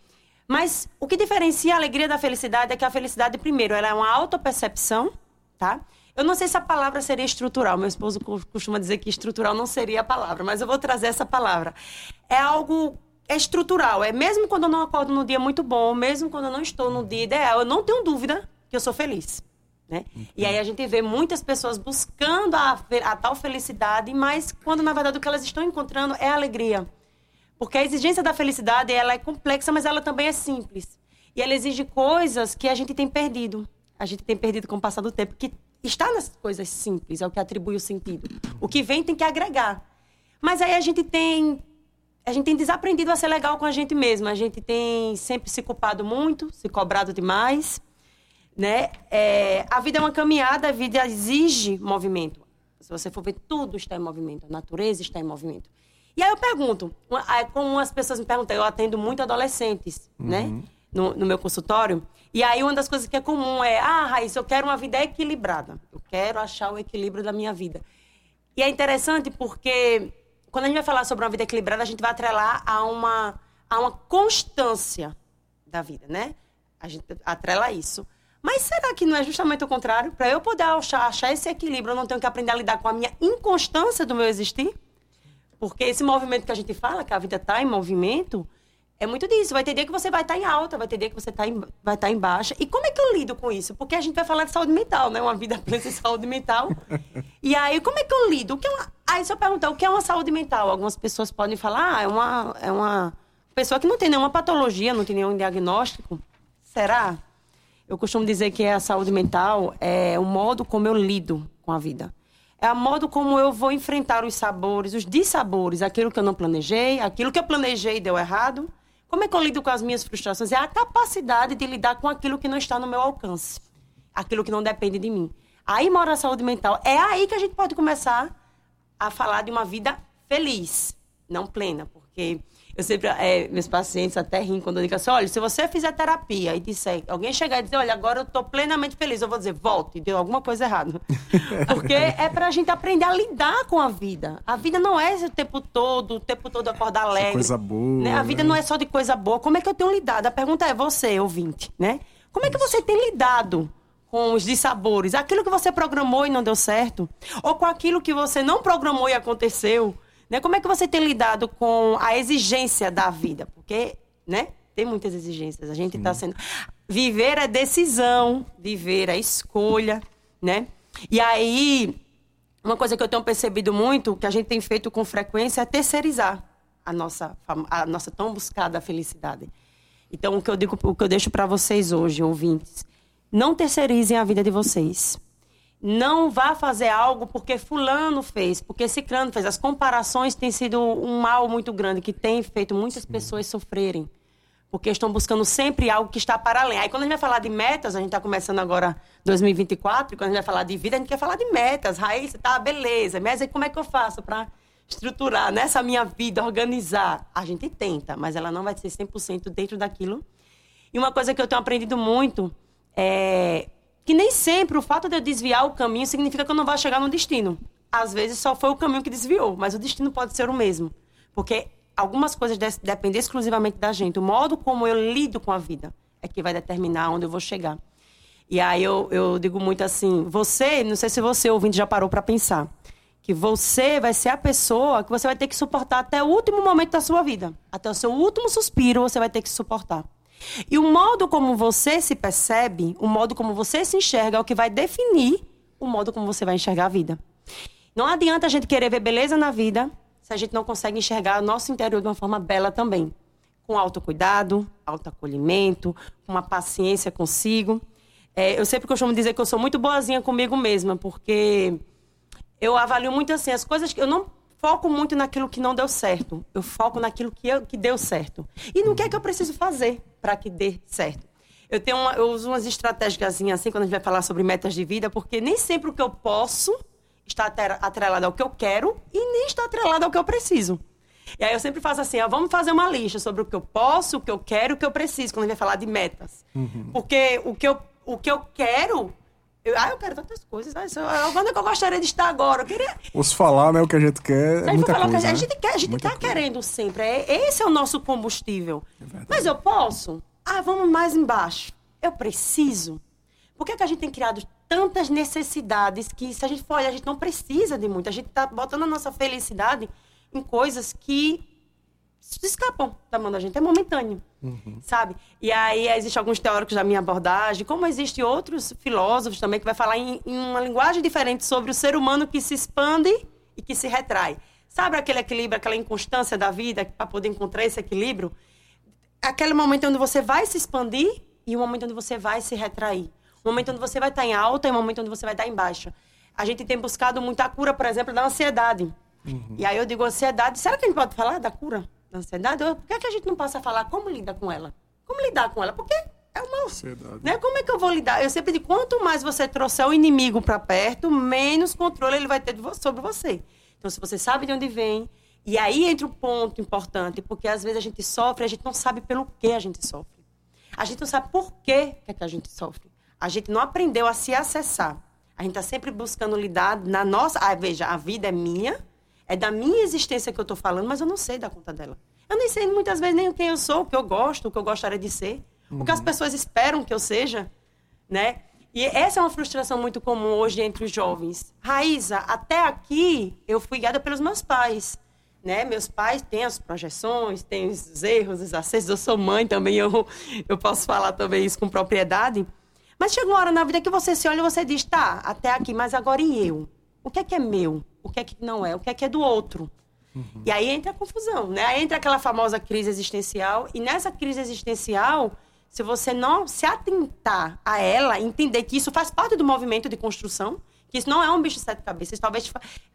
Mas o que diferencia a alegria da felicidade é que a felicidade, primeiro, ela é uma autopercepção, tá? Eu não sei se a palavra seria estrutural. Meu esposo co- costuma dizer que estrutural não seria a palavra, mas eu vou trazer essa palavra. É algo é estrutural. É mesmo quando eu não acordo no dia muito bom, mesmo quando eu não estou no dia ideal, eu não tenho dúvida que eu sou feliz. Né? E aí a gente vê muitas pessoas buscando a, a tal felicidade, mas quando na verdade o que elas estão encontrando é alegria. Porque a exigência da felicidade, ela é complexa, mas ela também é simples. E ela exige coisas que a gente tem perdido. A gente tem perdido com o passar do tempo, que está nas coisas simples, é o que atribui o sentido. O que vem tem que agregar. Mas aí a gente tem a gente tem desaprendido a ser legal com a gente mesmo. A gente tem sempre se culpado muito, se cobrado demais, né? É, a vida é uma caminhada, a vida exige movimento. Se você for ver, tudo está em movimento. A natureza está em movimento. E aí eu pergunto, como as pessoas me perguntam, eu atendo muito adolescentes, né? No, no meu consultório. E aí uma das coisas que é comum é, ah, Raíssa, eu quero uma vida equilibrada. Eu quero achar o equilíbrio da minha vida. E é interessante porque quando a gente vai falar sobre uma vida equilibrada, a gente vai atrelar a uma, a uma constância da vida, né? A gente atrela isso. Mas será que não é justamente o contrário? Para eu poder achar, achar esse equilíbrio, eu não tenho que aprender a lidar com a minha inconstância do meu existir? Porque esse movimento que a gente fala, que a vida está em movimento, é muito disso. Vai ter dia que você vai estar em alta, vai ter dia que você tá em, vai estar em baixa. E como é que eu lido com isso? Porque a gente vai falar de saúde mental, né? Uma vida [laughs] plena de saúde mental. E aí, como é que eu lido? O que é uma... Aí, se eu perguntar o que é uma saúde mental, algumas pessoas podem falar, ah, é uma, é uma pessoa que não tem nenhuma patologia, não tem nenhum diagnóstico. Será? Eu costumo dizer que a saúde mental é o modo como eu lido com a vida. É o modo como eu vou enfrentar os sabores, os dissabores, aquilo que eu não planejei, aquilo que eu planejei deu errado. Como é que eu lido com as minhas frustrações? É a capacidade de lidar com aquilo que não está no meu alcance, aquilo que não depende de mim. Aí mora a saúde mental. É aí que a gente pode começar a falar de uma vida feliz, não plena, porque eu sempre, é, meus pacientes até riem quando eu digo assim, olha, se você fizer terapia e disser, alguém chegar e dizer, olha, agora eu estou plenamente feliz, eu vou dizer, volte, deu alguma coisa errada. [laughs] Porque é pra gente aprender a lidar com a vida. A vida não é o tempo todo, o tempo todo acordar alegre. coisa boa, né? A vida né? não é só de coisa boa. Como é que eu tenho lidado? A pergunta é você, ouvinte, né? Como é que você tem lidado com os dissabores? Aquilo que você programou e não deu certo? Ou com aquilo que você não programou e aconteceu? Né? Como é que você tem lidado com a exigência da vida? Porque, né? Tem muitas exigências. A gente está sendo... Viver é decisão, viver é escolha, né? E aí, uma coisa que eu tenho percebido muito, que a gente tem feito com frequência, é terceirizar a nossa, a nossa tão buscada felicidade. Então, o que eu digo, o que eu deixo para vocês hoje, ouvintes, não terceirizem a vida de vocês. Não vá fazer algo porque fulano fez, porque ciclano fez. As comparações têm sido um mal muito grande que tem feito muitas pessoas sofrerem. Porque estão buscando sempre algo que está para além. Aí quando a gente vai falar de metas, a gente está começando agora 2024, e quando a gente vai falar de vida, a gente quer falar de metas. Raíssa, tá, beleza. Mas aí como é que eu faço para estruturar nessa minha vida, organizar? A gente tenta, mas ela não vai ser 100% dentro daquilo. E uma coisa que eu tenho aprendido muito é que nem sempre o fato de eu desviar o caminho significa que eu não vou chegar no destino. Às vezes só foi o caminho que desviou, mas o destino pode ser o mesmo. Porque algumas coisas dependem exclusivamente da gente. O modo como eu lido com a vida é que vai determinar onde eu vou chegar. E aí eu, eu digo muito assim: você, não sei se você ouvindo já parou para pensar, que você vai ser a pessoa que você vai ter que suportar até o último momento da sua vida. Até o seu último suspiro você vai ter que suportar. E o modo como você se percebe, o modo como você se enxerga é o que vai definir o modo como você vai enxergar a vida. Não adianta a gente querer ver beleza na vida se a gente não consegue enxergar o nosso interior de uma forma bela também. com autocuidado, autoacolhimento, uma paciência consigo. É, eu sempre costumo dizer que eu sou muito boazinha comigo mesma, porque eu avalio muito assim as coisas que eu não foco muito naquilo que não deu certo. Eu foco naquilo que, eu, que deu certo. E no que é que eu preciso fazer para que dê certo. Eu tenho uma, eu uso umas estratégias assim quando a gente vai falar sobre metas de vida, porque nem sempre o que eu posso está atrelado ao que eu quero e nem está atrelado ao que eu preciso. E aí eu sempre faço assim, ó, vamos fazer uma lista sobre o que eu posso, o que eu quero, o que eu preciso, quando a gente vai falar de metas. Uhum. Porque o que eu, o que eu quero eu, ah, eu quero tantas coisas. Isso, onde é que eu gostaria de estar agora? Eu queria... Os falar, né, o que a gente quer. É muita coisa, a, gente, né? quer, a gente tá querendo sempre. É, esse é o nosso combustível. É Mas eu posso? Ah, vamos mais embaixo. Eu preciso. Por que, que a gente tem criado tantas necessidades que, se a gente for olhar, a gente não precisa de muito? A gente está botando a nossa felicidade em coisas que escapam da mão da gente, é momentâneo, uhum. sabe? E aí existem alguns teóricos da minha abordagem, como existem outros filósofos também que vai falar em, em, uma linguagem diferente sobre o ser humano que se expande e que se retrai. Sabe aquele equilíbrio, aquela inconstância da vida para poder encontrar esse equilíbrio? Aquele momento onde você vai se expandir e o momento onde você vai se retrair. O momento onde você vai estar em alta e o momento onde você vai estar em baixa. A gente tem buscado muita cura, por exemplo, da ansiedade. Uhum. E aí eu digo ansiedade, será que a gente pode falar da cura? Da ansiedade, por que, é que a gente não passa a falar como lidar com ela? Como lidar com ela? Porque é uma ansiedade. Né? Como é que eu vou lidar? Eu sempre digo, quanto mais você trouxer o inimigo para perto, menos controle ele vai ter sobre você. Então, se você sabe de onde vem, e aí entra o um ponto importante, porque às vezes a gente sofre, a gente não sabe pelo que a gente sofre. A gente não sabe por que, é que a gente sofre. A gente não aprendeu a se acessar. A gente está sempre buscando lidar na nossa. Ah, veja, a vida é minha, é da minha existência que eu estou falando, mas eu não sei dar conta dela. Eu nem sei muitas vezes nem quem eu sou, o que eu gosto, o que eu gostaria de ser, uhum. o que as uhum. pessoas esperam que eu seja, né? E essa é uma frustração muito comum hoje entre os jovens. Raíza, até aqui eu fui guiada pelos meus pais. Né? Meus pais têm as projeções, têm os erros, os acessos. Eu sou mãe também, eu, eu posso falar também isso com propriedade. Mas chega uma hora na vida que você se olha e você diz, tá, até aqui, mas agora e eu? O que é que é meu? O que é que não é? O que é que é do outro? Uhum. E aí entra a confusão, né? Aí entra aquela famosa crise existencial. E nessa crise existencial, se você não se atentar a ela, entender que isso faz parte do movimento de construção, que isso não é um bicho de sete cabeças, talvez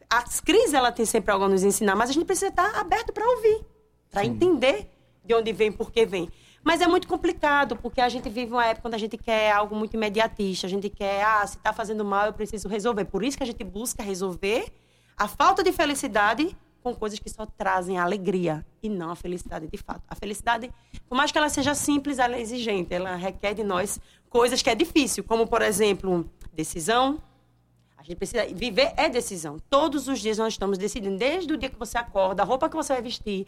as crises ela tem sempre algo a nos ensinar, mas a gente precisa estar aberto para ouvir, para entender de onde vem, por que vem. Mas é muito complicado, porque a gente vive uma época onde a gente quer algo muito imediatista. A gente quer, ah, se está fazendo mal, eu preciso resolver. Por isso que a gente busca resolver a falta de felicidade com coisas que só trazem alegria e não a felicidade de fato. A felicidade, por mais que ela seja simples, ela é exigente, ela requer de nós coisas que é difícil, como por exemplo, decisão. A gente precisa viver é decisão. Todos os dias nós estamos decidindo, desde o dia que você acorda, a roupa que você vai vestir,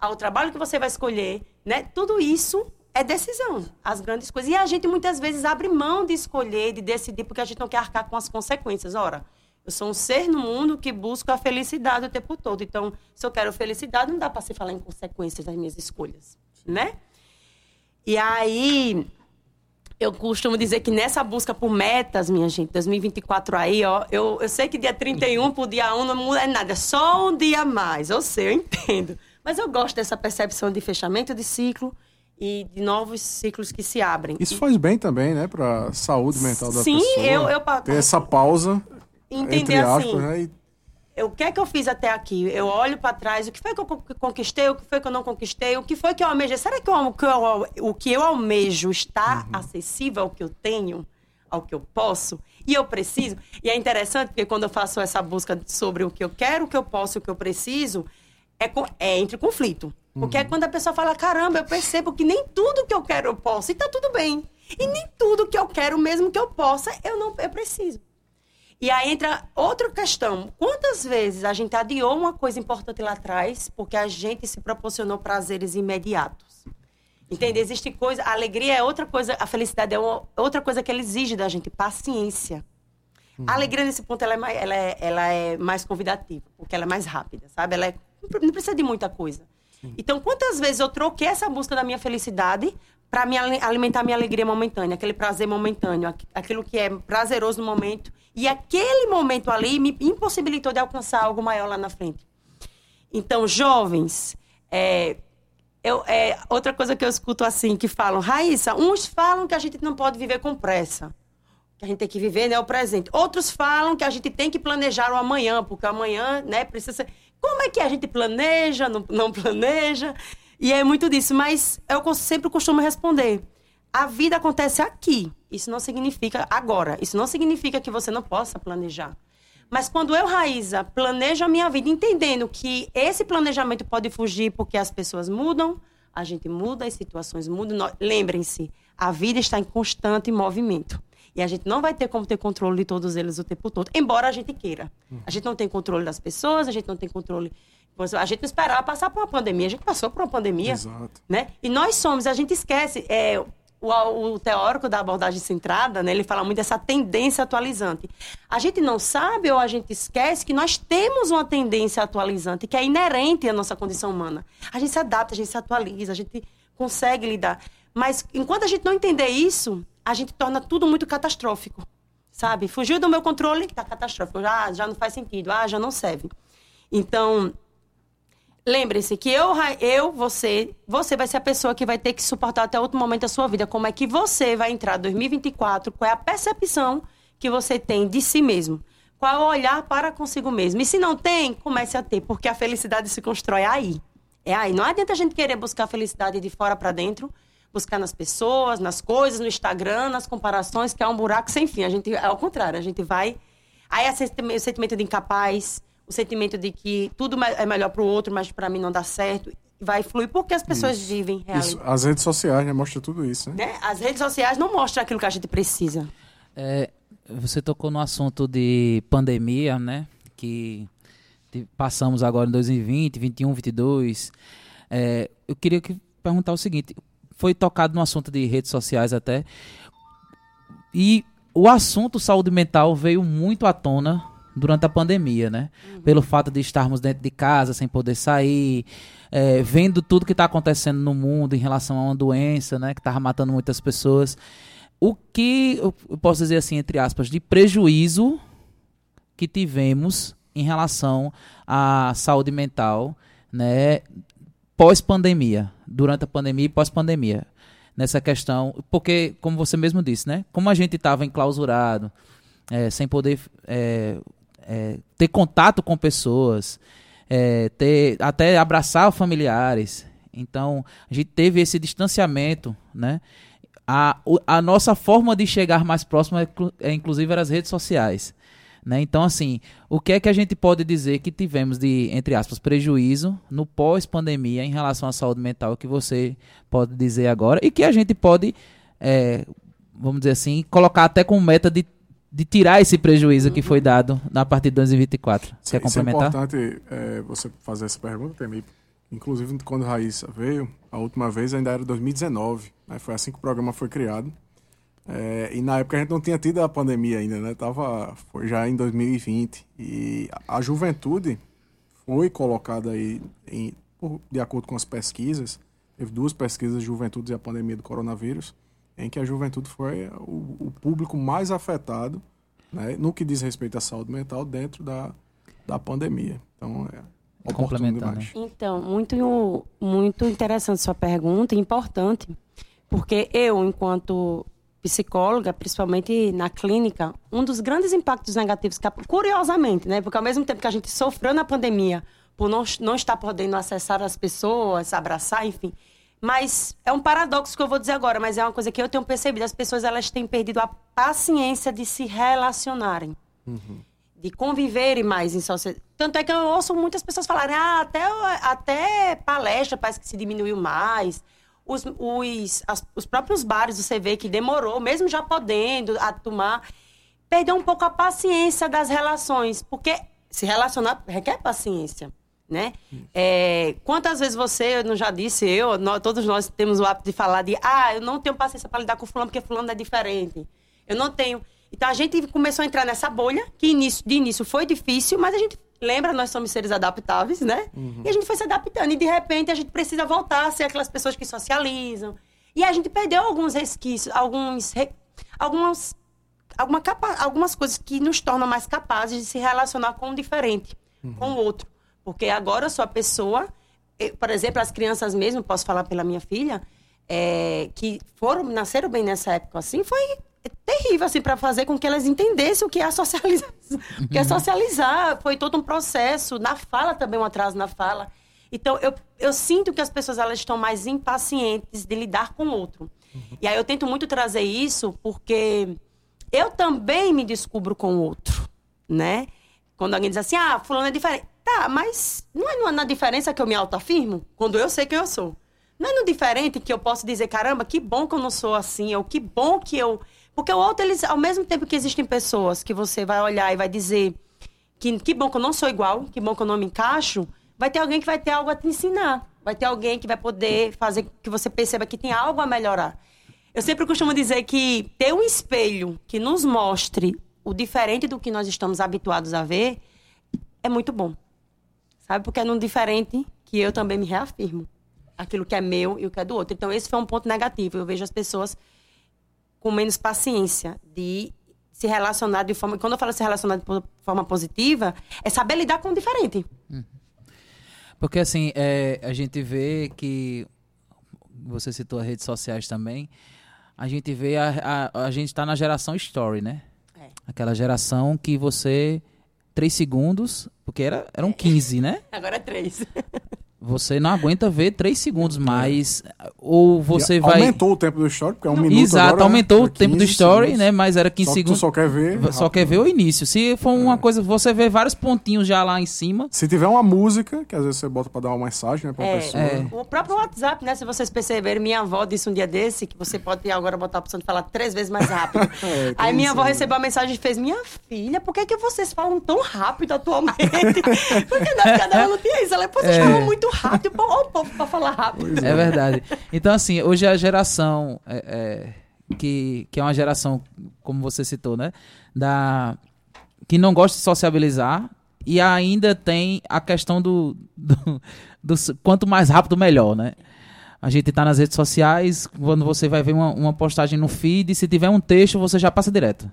ao trabalho que você vai escolher, né? Tudo isso é decisão, as grandes coisas. E a gente muitas vezes abre mão de escolher, de decidir, porque a gente não quer arcar com as consequências. Ora, eu sou um ser no mundo que busca a felicidade o tempo todo. Então, se eu quero felicidade, não dá para se falar em consequências das minhas escolhas, né? E aí, eu costumo dizer que nessa busca por metas, minha gente, 2024 aí, ó, eu, eu sei que dia 31 por dia 1 não muda nada, é só um dia a mais, eu sei, eu entendo. Mas eu gosto dessa percepção de fechamento de ciclo e de novos ciclos que se abrem. Isso faz bem também, né, para saúde mental da Sim, pessoa. Sim, eu, eu ter essa pausa entender assim. né? e... eu, o que é que eu fiz até aqui? Eu olho para trás, o que foi que eu conquistei, o que foi que eu não conquistei, o que foi que eu almejei? Será que, eu, o que eu almejo está uhum. acessível ao que eu tenho, ao que eu posso? E eu preciso? E é interessante porque quando eu faço essa busca sobre o que eu quero, o que eu posso, o que eu preciso, é, é entre conflito. Porque é uhum. é quando a pessoa fala, caramba, eu percebo que nem tudo que eu quero eu posso, e tá tudo bem. E nem tudo que eu quero, mesmo que eu possa, eu não eu preciso. E aí entra outra questão. Quantas vezes a gente adiou uma coisa importante lá atrás porque a gente se proporcionou prazeres imediatos? Entende? Existe coisa. A alegria é outra coisa, a felicidade é outra coisa que ela exige da gente, paciência. Hum. A alegria nesse ponto ela é, mais, ela, é, ela é mais convidativa, porque ela é mais rápida, sabe? Ela é, não precisa de muita coisa. Sim. Então, quantas vezes eu troquei essa busca da minha felicidade para me alimentar minha alegria momentânea, aquele prazer momentâneo, aquilo que é prazeroso no momento. E aquele momento ali me impossibilitou de alcançar algo maior lá na frente. Então, jovens, é, Eu, é, outra coisa que eu escuto assim, que falam, Raíssa, uns falam que a gente não pode viver com pressa. Que a gente tem que viver né, o presente. Outros falam que a gente tem que planejar o amanhã, porque o amanhã né, precisa ser. Como é que a gente planeja, não, não planeja? E é muito disso, mas eu sempre costumo responder. A vida acontece aqui. Isso não significa agora. Isso não significa que você não possa planejar. Mas quando eu, Raíza, planejo a minha vida entendendo que esse planejamento pode fugir porque as pessoas mudam, a gente muda, as situações mudam. Lembrem-se, a vida está em constante movimento. E a gente não vai ter como ter controle de todos eles o tempo todo, embora a gente queira. A gente não tem controle das pessoas, a gente não tem controle. A gente não esperava passar por uma pandemia, a gente passou por uma pandemia. Exato. Né? E nós somos, a gente esquece. É, o, o, teórico da abordagem centrada, né, ele fala muito dessa tendência atualizante. A gente não sabe ou a gente esquece que nós temos uma tendência atualizante que é inerente à nossa condição humana. A gente se adapta, a gente se atualiza, a gente consegue lidar. Mas enquanto a gente não entender isso, a gente torna tudo muito catastrófico. Sabe? Fugiu do meu controle, está catastrófico. Já, já não faz sentido. Ah, já não serve. Então, Lembre-se que eu, eu, você, você vai ser a pessoa que vai ter que suportar até outro momento da sua vida. Como é que você vai entrar em 2024? Qual é a percepção que você tem de si mesmo? Qual é o olhar para consigo mesmo? E se não tem, comece a ter, porque a felicidade se constrói aí. É aí. Não adianta a gente querer buscar a felicidade de fora para dentro, buscar nas pessoas, nas coisas, no Instagram, nas comparações, que é um buraco sem fim. A gente, ao contrário, a gente vai. Aí é o sentimento de incapaz, o sentimento de que tudo é melhor para o outro, mas para mim não dá certo. Vai fluir porque as pessoas isso. vivem realmente. Isso, as redes sociais né, mostram tudo isso. Né? né? As redes sociais não mostram aquilo que a gente precisa. É, você tocou no assunto de pandemia, né? Que passamos agora em 2020, 21, 22. É, eu queria que perguntar o seguinte: foi tocado no assunto de redes sociais até, e o assunto saúde mental veio muito à tona durante a pandemia, né? Uhum. Pelo fato de estarmos dentro de casa, sem poder sair, é, vendo tudo que está acontecendo no mundo em relação a uma doença, né? Que estava matando muitas pessoas. O que eu posso dizer assim, entre aspas, de prejuízo que tivemos em relação à saúde mental, né? Pós-pandemia, durante a pandemia e pós-pandemia. Nessa questão, porque, como você mesmo disse, né? Como a gente estava enclausurado, é, sem poder é, é, ter contato com pessoas, é, ter, até abraçar familiares. Então, a gente teve esse distanciamento, né? A, a nossa forma de chegar mais próximo, é, é, inclusive, era as redes sociais. Né? Então, assim, o que é que a gente pode dizer que tivemos de, entre aspas, prejuízo no pós-pandemia em relação à saúde mental que você pode dizer agora e que a gente pode, é, vamos dizer assim, colocar até como meta de de tirar esse prejuízo que foi dado na partir de 2024. Quer complementar? Isso é importante é, você fazer essa pergunta, Temi. Inclusive, quando a Raíssa veio, a última vez ainda era 2019. Né? Foi assim que o programa foi criado. É, e na época a gente não tinha tido a pandemia ainda, né? Tava, foi já em 2020. E a juventude foi colocada aí, em, de acordo com as pesquisas, teve duas pesquisas de juventude e a pandemia do coronavírus, em que a juventude foi o, o público mais afetado né, no que diz respeito à saúde mental dentro da, da pandemia. Então, é complementando. Então, muito, muito interessante sua pergunta, importante, porque eu, enquanto psicóloga, principalmente na clínica, um dos grandes impactos negativos, curiosamente, né, porque ao mesmo tempo que a gente sofreu na pandemia por não, não estar podendo acessar as pessoas, abraçar, enfim, mas é um paradoxo que eu vou dizer agora, mas é uma coisa que eu tenho percebido. As pessoas elas têm perdido a paciência de se relacionarem. Uhum. De conviverem mais em sociedade. Tanto é que eu ouço muitas pessoas falarem, ah, até, até palestra parece que se diminuiu mais. Os, os, as, os próprios bares você vê que demorou, mesmo já podendo a tomar, perdeu um pouco a paciência das relações. Porque se relacionar requer paciência né? É, quantas vezes você, eu não já disse, eu, nós, todos nós temos o hábito de falar de, ah, eu não tenho paciência para lidar com fulano porque fulano é diferente. Eu não tenho. Então a gente começou a entrar nessa bolha, que início, de início foi difícil, mas a gente lembra, nós somos seres adaptáveis, né? Uhum. E a gente foi se adaptando e de repente a gente precisa voltar a ser aquelas pessoas que socializam. E a gente perdeu alguns resquícios, alguns algumas alguma capa, algumas coisas que nos tornam mais capazes de se relacionar com o diferente, uhum. com o outro. Porque agora eu sou a pessoa eu, por exemplo, as crianças mesmo, posso falar pela minha filha, é, que foram, nasceram bem nessa época, assim, foi terrível, assim, para fazer com que elas entendessem o que é socializar. o que é socializar. Foi todo um processo. Na fala também, um atraso na fala. Então, eu, eu sinto que as pessoas elas estão mais impacientes de lidar com o outro. Uhum. E aí eu tento muito trazer isso porque eu também me descubro com o outro, né? Quando alguém diz assim, ah, fulano é diferente. Tá, mas não é na diferença que eu me autoafirmo? Quando eu sei quem eu sou. Não é no diferente que eu posso dizer, caramba, que bom que eu não sou assim, ou que bom que eu... Porque o outro, eles, ao mesmo tempo que existem pessoas que você vai olhar e vai dizer que, que bom que eu não sou igual, que bom que eu não me encaixo, vai ter alguém que vai ter algo a te ensinar. Vai ter alguém que vai poder fazer que você perceba que tem algo a melhorar. Eu sempre costumo dizer que ter um espelho que nos mostre o diferente do que nós estamos habituados a ver é muito bom. Sabe? Porque é no diferente que eu também me reafirmo. Aquilo que é meu e o que é do outro. Então, esse foi um ponto negativo. Eu vejo as pessoas com menos paciência de se relacionar de forma. Quando eu falo se relacionar de forma positiva, é saber lidar com o diferente. Uhum. Porque assim, é, a gente vê que. Você citou as redes sociais também. A gente vê a, a, a gente está na geração story, né? É. Aquela geração que você. Três segundos, porque era, eram 15, né? Agora é três. [laughs] Você não aguenta ver três segundos mais. Ou você e vai. Aumentou o tempo do story, porque é um minuto. Exato, agora, aumentou o tempo do story, segundos. né? Mas era 15 só segundos. só quer ver. Só rápido. quer ver o início. Se for uma é. coisa, você vê vários pontinhos já lá em cima. Se tiver uma música, que às vezes você bota pra dar uma mensagem, né? Pra é, pessoa. É. O próprio WhatsApp, né? Se vocês perceberem, minha avó disse um dia desse que você pode agora botar a opção de falar três vezes mais rápido. [laughs] é, Aí minha avó recebeu a mensagem e fez: Minha filha, por que, que vocês falam tão rápido atualmente? [laughs] Porque na época dela não tinha isso. Ela, vocês é. falam muito rápido. Pô, povo pra falar rápido. É verdade. Então, assim, hoje a geração é, é, que, que é uma geração, como você citou, né? Da, que não gosta de sociabilizar e ainda tem a questão do, do, do quanto mais rápido, melhor, né? A gente está nas redes sociais, quando você vai ver uma, uma postagem no feed, se tiver um texto, você já passa direto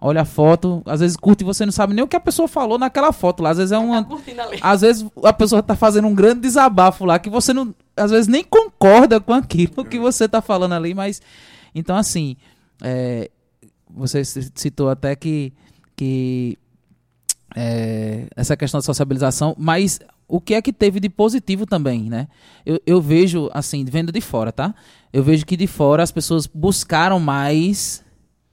olha a foto, às vezes curte e você não sabe nem o que a pessoa falou naquela foto lá. Às vezes é uma. Tá às vezes a pessoa tá fazendo um grande desabafo lá que você não. Às vezes nem concorda com aquilo que você tá falando ali, mas. Então, assim. É, você citou até que. que é, essa questão da sociabilização, mas o que é que teve de positivo também, né? Eu, eu vejo, assim, vendo de fora, tá? Eu vejo que de fora as pessoas buscaram mais,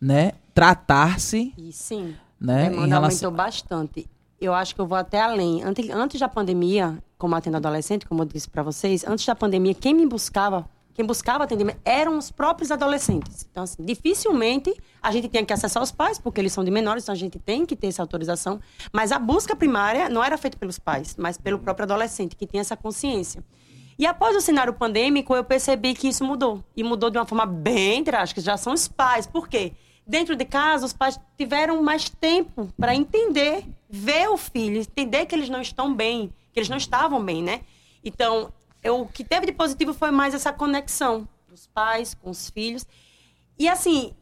né? Tratar-se. Sim. Né, demanda relação... aumentou bastante. Eu acho que eu vou até além. Antes, antes da pandemia, como atendo adolescente, como eu disse para vocês, antes da pandemia, quem me buscava, quem buscava atendimento eram os próprios adolescentes. Então, assim, dificilmente a gente tinha que acessar os pais, porque eles são de menores, então a gente tem que ter essa autorização. Mas a busca primária não era feita pelos pais, mas pelo próprio adolescente, que tinha essa consciência. E após o cenário pandêmico, eu percebi que isso mudou. E mudou de uma forma bem drástica. Já são os pais. Por quê? Dentro de casa, os pais tiveram mais tempo para entender, ver o filho, entender que eles não estão bem, que eles não estavam bem, né? Então, eu, o que teve de positivo foi mais essa conexão dos pais com os filhos. E assim,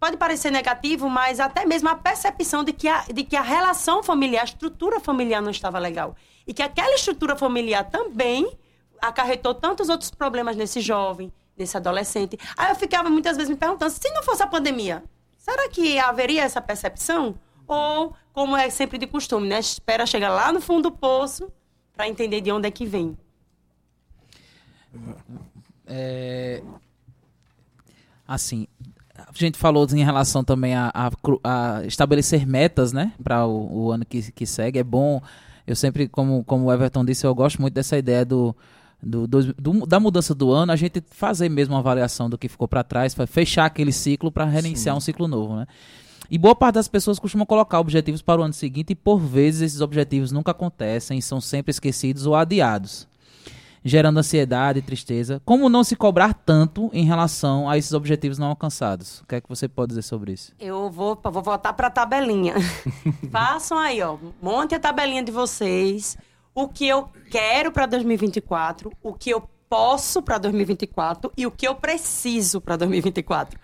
pode parecer negativo, mas até mesmo a percepção de que a, de que a relação familiar, a estrutura familiar não estava legal. E que aquela estrutura familiar também acarretou tantos outros problemas nesse jovem, nesse adolescente. Aí eu ficava muitas vezes me perguntando, se não fosse a pandemia, Será que haveria essa percepção? Ou, como é sempre de costume, né? Espera chegar lá no fundo do poço para entender de onde é que vem. É, assim, a gente falou em relação também a, a, a estabelecer metas, né, para o, o, ano que, que segue. É bom, eu sempre, como, como o Everton disse, eu gosto muito dessa ideia do, do, do, do, da mudança do ano, a gente fazer mesmo uma avaliação do que ficou para trás, fechar aquele ciclo para reiniciar Sim. um ciclo novo, né? E boa parte das pessoas costumam colocar objetivos para o ano seguinte e por vezes esses objetivos nunca acontecem, são sempre esquecidos ou adiados, gerando ansiedade e tristeza. Como não se cobrar tanto em relação a esses objetivos não alcançados? O que é que você pode dizer sobre isso? Eu vou, vou voltar para a tabelinha. [laughs] Façam aí, ó, monte a tabelinha de vocês o que eu quero para 2024, o que eu posso para 2024 e o que eu preciso para 2024.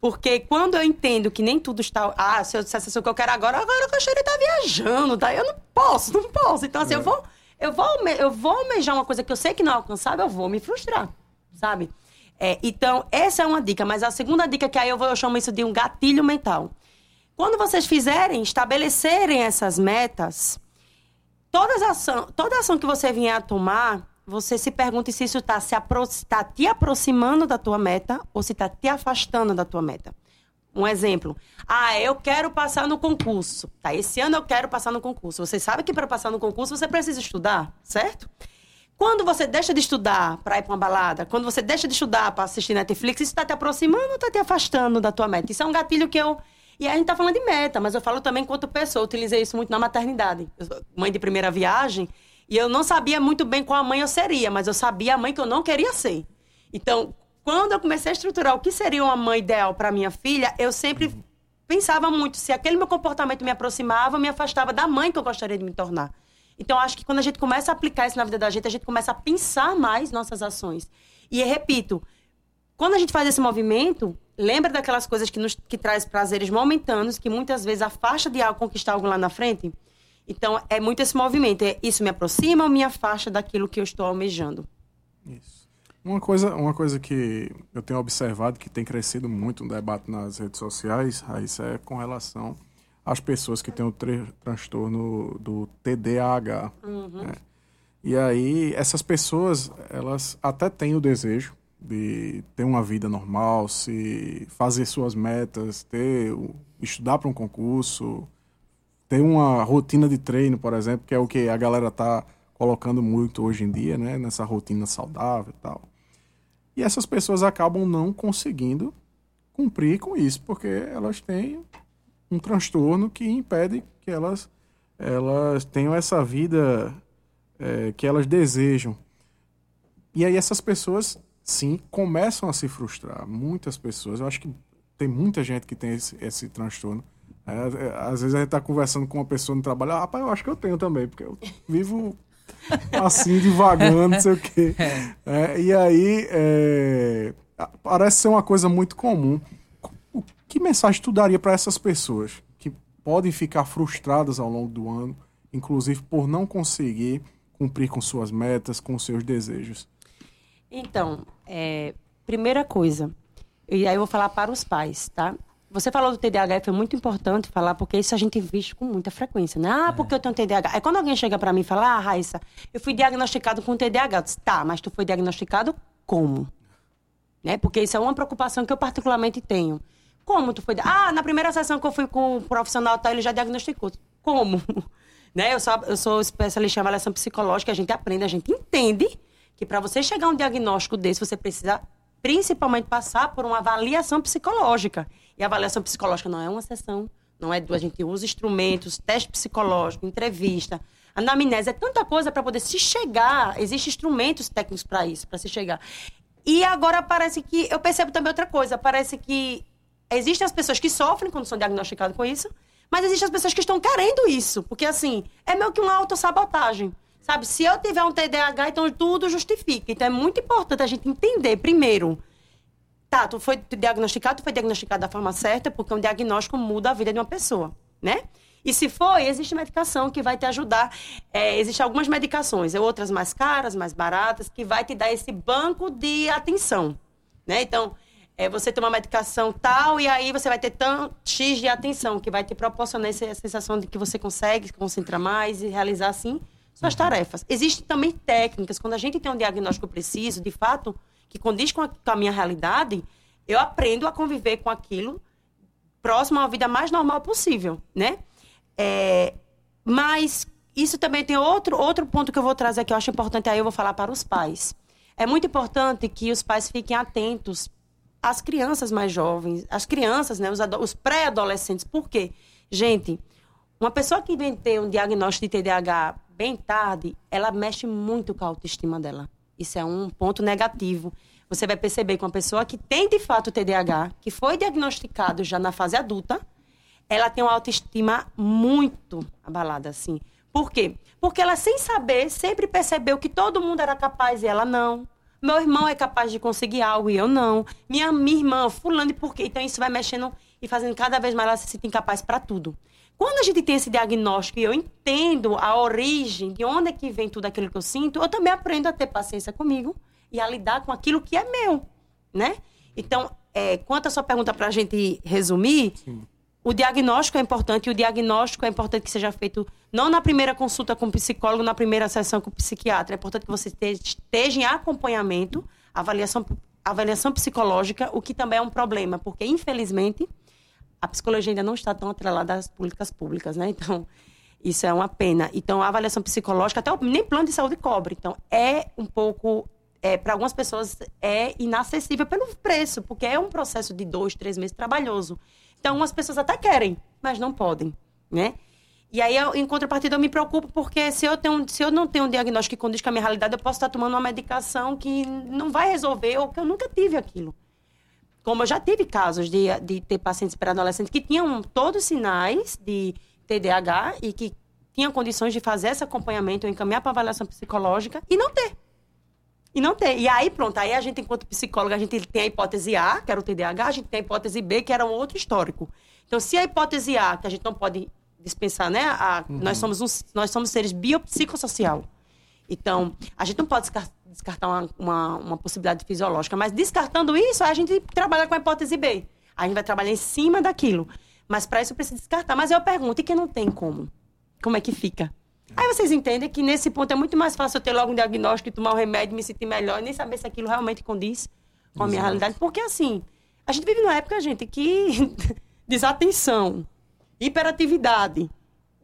Porque quando eu entendo que nem tudo está. Ah, se eu dissesse assim, o que eu quero agora, agora gostaria de estar viajando, tá? Eu não posso, não posso. Então, assim, é. eu vou. eu vou, eu vou almejar uma coisa que eu sei que não é alcançável, eu vou me frustrar, sabe? É, então, essa é uma dica. Mas a segunda dica, que aí eu, vou, eu chamo isso de um gatilho mental. Quando vocês fizerem, estabelecerem essas metas, todas ação, toda ação que você vier a tomar, você se pergunte se isso está tá te aproximando da tua meta ou se está te afastando da tua meta. Um exemplo. Ah, eu quero passar no concurso. Tá, esse ano eu quero passar no concurso. Você sabe que para passar no concurso você precisa estudar, certo? Quando você deixa de estudar para ir para uma balada, quando você deixa de estudar para assistir Netflix, isso está te aproximando ou está te afastando da tua meta? Isso é um gatilho que eu. E a gente tá falando de meta, mas eu falo também enquanto pessoa. Eu utilizei isso muito na maternidade. Mãe de primeira viagem e eu não sabia muito bem qual mãe eu seria, mas eu sabia a mãe que eu não queria ser. Então, quando eu comecei a estruturar o que seria uma mãe ideal para minha filha, eu sempre pensava muito se aquele meu comportamento me aproximava ou me afastava da mãe que eu gostaria de me tornar. Então, acho que quando a gente começa a aplicar isso na vida da gente, a gente começa a pensar mais nossas ações. E repito, quando a gente faz esse movimento, lembra daquelas coisas que nos que traz prazeres momentâneos, que muitas vezes afasta de algo, conquistar algo lá na frente? Então, é muito esse movimento. É, isso me aproxima ou me afasta daquilo que eu estou almejando? Isso. Uma coisa, uma coisa que eu tenho observado que tem crescido muito no debate nas redes sociais, Raíssa, é com relação às pessoas que têm o transtorno do TDAH. né? E aí, essas pessoas, elas até têm o desejo de ter uma vida normal, se fazer suas metas, ter estudar para um concurso, ter uma rotina de treino, por exemplo, que é o que a galera tá colocando muito hoje em dia, né, nessa rotina saudável e tal. E essas pessoas acabam não conseguindo cumprir com isso, porque elas têm um transtorno que impede que elas, elas tenham essa vida é, que elas desejam. E aí essas pessoas, sim, começam a se frustrar. Muitas pessoas. Eu acho que tem muita gente que tem esse, esse transtorno. É, é, às vezes a gente tá conversando com uma pessoa no trabalho, ah, rapaz, eu acho que eu tenho também, porque eu vivo [laughs] assim, devagando, não sei o quê. É, e aí, é, parece ser uma coisa muito comum. O que mensagem tu daria para essas pessoas que podem ficar frustradas ao longo do ano, inclusive por não conseguir cumprir com suas metas, com seus desejos? Então, é, primeira coisa, e aí eu vou falar para os pais, tá? Você falou do TDAH e foi muito importante falar, porque isso a gente visto com muita frequência, né? Ah, porque eu tenho TDAH. Aí quando alguém chega para mim e fala, ah, Raíssa, eu fui diagnosticado com TDAH. Eu disse, tá, mas tu foi diagnosticado como? Né? Porque isso é uma preocupação que eu particularmente tenho. Como tu foi? Ah, na primeira sessão que eu fui com o profissional, tá, ele já diagnosticou. Como? [laughs] né? Eu sou, eu sou especialista em avaliação psicológica, a gente aprende, a gente entende que para você chegar a um diagnóstico desse, você precisa principalmente passar por uma avaliação psicológica. E a avaliação psicológica não é uma sessão, não é duas, a gente usa instrumentos, teste psicológico, entrevista, anamnese, é tanta coisa para poder se chegar, existem instrumentos técnicos para isso, para se chegar. E agora parece que, eu percebo também outra coisa, parece que existem as pessoas que sofrem quando são diagnosticadas com isso, mas existem as pessoas que estão querendo isso, porque assim, é meio que uma autossabotagem. Sabe, se eu tiver um TDAH, então tudo justifica. Então é muito importante a gente entender, primeiro, tá, tu foi diagnosticado, tu foi diagnosticado da forma certa, porque um diagnóstico muda a vida de uma pessoa, né? E se for, existe medicação que vai te ajudar. É, Existem algumas medicações, outras mais caras, mais baratas, que vai te dar esse banco de atenção, né? Então, é, você toma uma medicação tal e aí você vai ter tão X de atenção, que vai te proporcionar essa sensação de que você consegue se concentrar mais e realizar, assim, suas tarefas. Existem também técnicas, quando a gente tem um diagnóstico preciso, de fato, que condiz com a, com a minha realidade, eu aprendo a conviver com aquilo próximo à vida mais normal possível, né? É, mas isso também tem outro, outro ponto que eu vou trazer que eu acho importante, aí eu vou falar para os pais. É muito importante que os pais fiquem atentos às crianças mais jovens, às crianças, né, os, os pré-adolescentes. Por quê? Gente, uma pessoa que vem ter um diagnóstico de TDAH bem tarde, ela mexe muito com a autoestima dela. Isso é um ponto negativo. Você vai perceber que uma pessoa que tem de fato TDAH, que foi diagnosticado já na fase adulta, ela tem uma autoestima muito abalada, assim. Por quê? Porque ela, sem saber, sempre percebeu que todo mundo era capaz e ela não. Meu irmão é capaz de conseguir algo e eu não. Minha, minha irmã, fulano, e por quê? Então isso vai mexendo e fazendo cada vez mais ela se sentir incapaz para tudo. Quando a gente tem esse diagnóstico e eu entendo a origem, de onde é que vem tudo aquilo que eu sinto, eu também aprendo a ter paciência comigo e a lidar com aquilo que é meu, né? Então, é, quanto à sua pergunta para a gente resumir, Sim. o diagnóstico é importante e o diagnóstico é importante que seja feito não na primeira consulta com o psicólogo, na primeira sessão com o psiquiatra. É importante que você esteja em acompanhamento, avaliação, avaliação psicológica, o que também é um problema, porque, infelizmente, a psicologia ainda não está tão atrelada às políticas públicas, né? Então, isso é uma pena. Então, a avaliação psicológica, até o, nem plano de saúde cobre. Então, é um pouco, é, para algumas pessoas, é inacessível pelo preço, porque é um processo de dois, três meses trabalhoso. Então, algumas pessoas até querem, mas não podem, né? E aí, eu, em contrapartida, eu me preocupo porque se eu, tenho, se eu não tenho um diagnóstico que condiz com a minha realidade, eu posso estar tomando uma medicação que não vai resolver ou que eu nunca tive aquilo. Como eu já tive casos de, de ter pacientes pré-adolescentes que tinham todos os sinais de TDAH e que tinham condições de fazer esse acompanhamento, encaminhar para avaliação psicológica e não ter. E não ter. E aí, pronto, aí a gente, enquanto psicóloga, a gente tem a hipótese A, que era o TDAH, a gente tem a hipótese B, que era um outro histórico. Então, se a hipótese A, que a gente não pode dispensar, né? A, uhum. nós, somos um, nós somos seres biopsicossocial. Então, a gente não pode descartar uma, uma, uma, possibilidade fisiológica, mas descartando isso, a gente trabalha com a hipótese B. A gente vai trabalhar em cima daquilo. Mas para isso precisa descartar. Mas eu pergunto, e quem não tem como? Como é que fica? Aí vocês entendem que nesse ponto é muito mais fácil eu ter logo um diagnóstico e tomar um remédio, me sentir melhor e nem saber se aquilo realmente condiz com a minha Exato. realidade. Porque assim, a gente vive numa época, gente, que [laughs] desatenção, hiperatividade,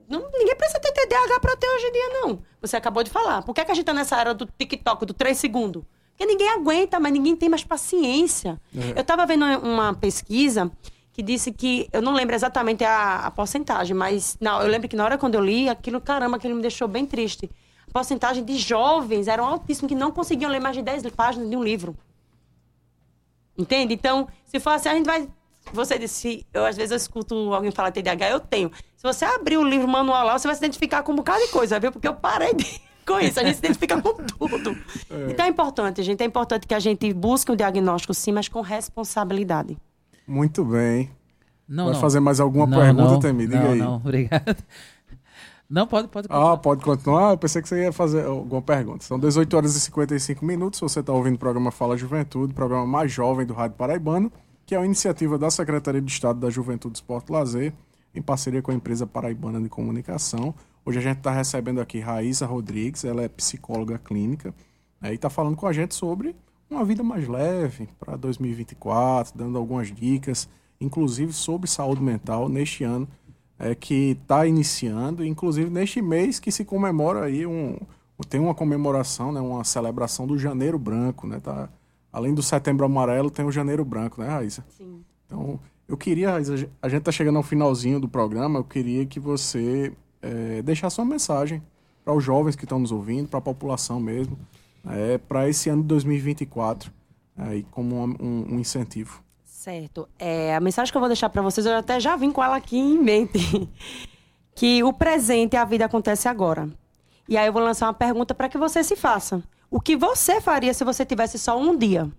não, ninguém precisa ter TDAH para ter hoje em dia, não. Você acabou de falar. Por que, é que a gente está nessa era do TikTok, do 3 segundos? Porque ninguém aguenta, mas ninguém tem mais paciência. É. Eu estava vendo uma pesquisa que disse que, eu não lembro exatamente a, a porcentagem, mas não, eu lembro que na hora quando eu li, aquilo, caramba, aquilo me deixou bem triste. A porcentagem de jovens eram altíssima, que não conseguiam ler mais de 10 páginas de um livro. Entende? Então, se for assim, a gente vai você disse, eu às vezes eu escuto alguém falar TDAH, eu tenho. Se você abrir o livro manual lá, você vai se identificar com um bocado de coisa, viu? Porque eu parei de, [laughs] com isso, a gente se identifica com tudo. É. Então é importante, gente, é importante que a gente busque um diagnóstico sim, mas com responsabilidade. Muito bem. Não, vai não. fazer mais alguma não, pergunta, não, Temi? Diga não, aí. Não, obrigado. [laughs] Não, pode, pode continuar. Ah, pode continuar? Eu pensei que você ia fazer alguma pergunta. São 18 horas e 55 minutos. Você está ouvindo o programa Fala Juventude, programa mais jovem do Rádio Paraibano que é uma iniciativa da Secretaria de Estado da Juventude, Esporte e Lazer, em parceria com a empresa paraibana de comunicação. Hoje a gente está recebendo aqui Raíssa Rodrigues, ela é psicóloga clínica, né, e está falando com a gente sobre uma vida mais leve para 2024, dando algumas dicas, inclusive sobre saúde mental neste ano é, que está iniciando, inclusive neste mês que se comemora aí um tem uma comemoração, né, uma celebração do Janeiro Branco, né, tá além do setembro amarelo, tem o janeiro branco, né, Raíssa? Sim. Então, eu queria, a gente está chegando ao finalzinho do programa, eu queria que você é, deixasse uma mensagem para os jovens que estão nos ouvindo, para a população mesmo, é, para esse ano de 2024, é, como um, um, um incentivo. Certo. É, a mensagem que eu vou deixar para vocês, eu até já vim com ela aqui em mente. [laughs] que o presente, a vida acontece agora. E aí eu vou lançar uma pergunta para que você se faça. O que você faria se você tivesse só um dia?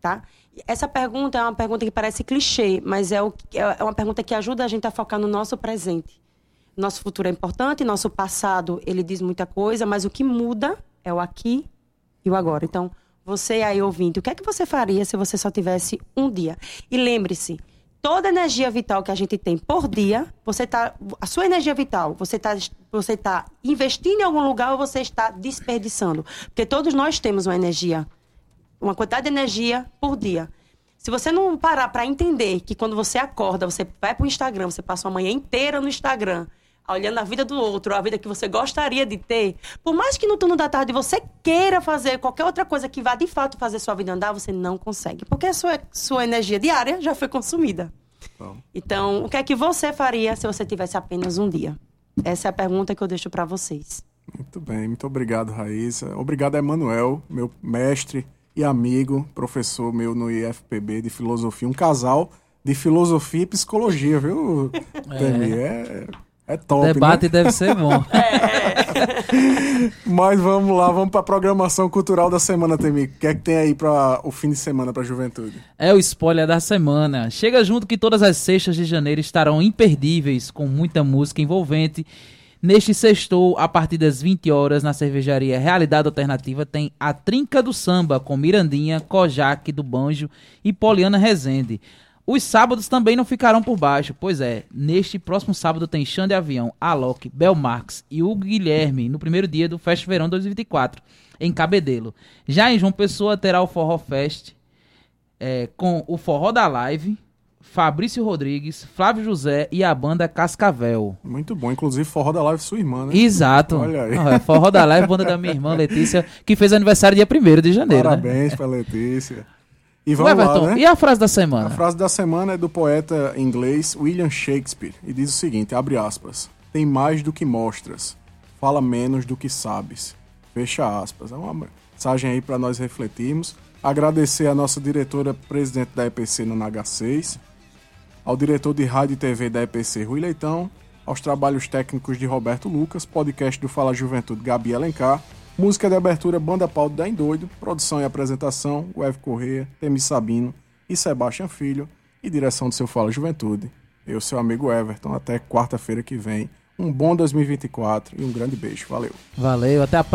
Tá? Essa pergunta é uma pergunta que parece clichê, mas é, o, é uma pergunta que ajuda a gente a focar no nosso presente. Nosso futuro é importante, nosso passado ele diz muita coisa, mas o que muda é o aqui e o agora. Então, você aí ouvindo, o que é que você faria se você só tivesse um dia? E lembre-se, toda energia vital que a gente tem por dia, você tá, a sua energia vital, você está você tá investindo em algum lugar ou você está desperdiçando? Porque todos nós temos uma energia, uma quantidade de energia por dia. Se você não parar para entender que quando você acorda, você vai para o Instagram, você passa uma manhã inteira no Instagram, olhando a vida do outro, a vida que você gostaria de ter, por mais que no turno da tarde você queira fazer qualquer outra coisa que vá de fato fazer sua vida andar, você não consegue, porque a sua, sua energia diária já foi consumida. Bom. Então, o que é que você faria se você tivesse apenas um dia? Essa é a pergunta que eu deixo para vocês. Muito bem, muito obrigado, Raíssa. Obrigado, Emanuel, meu mestre e amigo, professor meu no IFPB de filosofia, um casal de filosofia e psicologia, viu, É. é É top, Debate né? deve ser bom. [laughs] Mas vamos lá, vamos pra programação cultural da semana, Temico. O que é que tem aí para o fim de semana pra juventude? É o spoiler da semana. Chega junto que todas as sextas de janeiro estarão imperdíveis, com muita música envolvente. Neste sextou, a partir das 20 horas, na cervejaria Realidade Alternativa, tem a Trinca do Samba, com Mirandinha, Kojak do Banjo e Poliana Rezende. Os sábados também não ficarão por baixo, pois é, neste próximo sábado tem Xande Avião, Alok, Bel Marx e Hugo Guilherme, no primeiro dia do Fest Verão 2024, em Cabedelo. Já em João Pessoa terá o Forró Fest, é, com o Forró da Live, Fabrício Rodrigues, Flávio José e a banda Cascavel. Muito bom, inclusive forró da live sua irmã, né? Exato. Olha aí. Ah, é Forró da Live, banda da minha irmã Letícia, que fez aniversário dia 1 de janeiro. Né? Parabéns pra Letícia. E vamos Everton, lá, né? e a frase da A semana? frase da semana é do poeta inglês William Shakespeare e diz o seguinte, abre aspas, tem mais do que mostras, fala menos do que sabes, fecha aspas. É uma mensagem aí para nós refletirmos. Agradecer a nossa diretora presidente da EPC no NH6, ao diretor de rádio e TV da EPC Rui Leitão, aos trabalhos técnicos de Roberto Lucas, podcast do Fala Juventude Gabi Alencar, música de abertura Banda Paulo da Doido, produção e apresentação Weve Correia, Temi Sabino e Sebastião Filho e direção do seu Fala Juventude. Eu, seu amigo Everton, até quarta-feira que vem. Um bom 2024 e um grande beijo. Valeu. Valeu, até a próxima.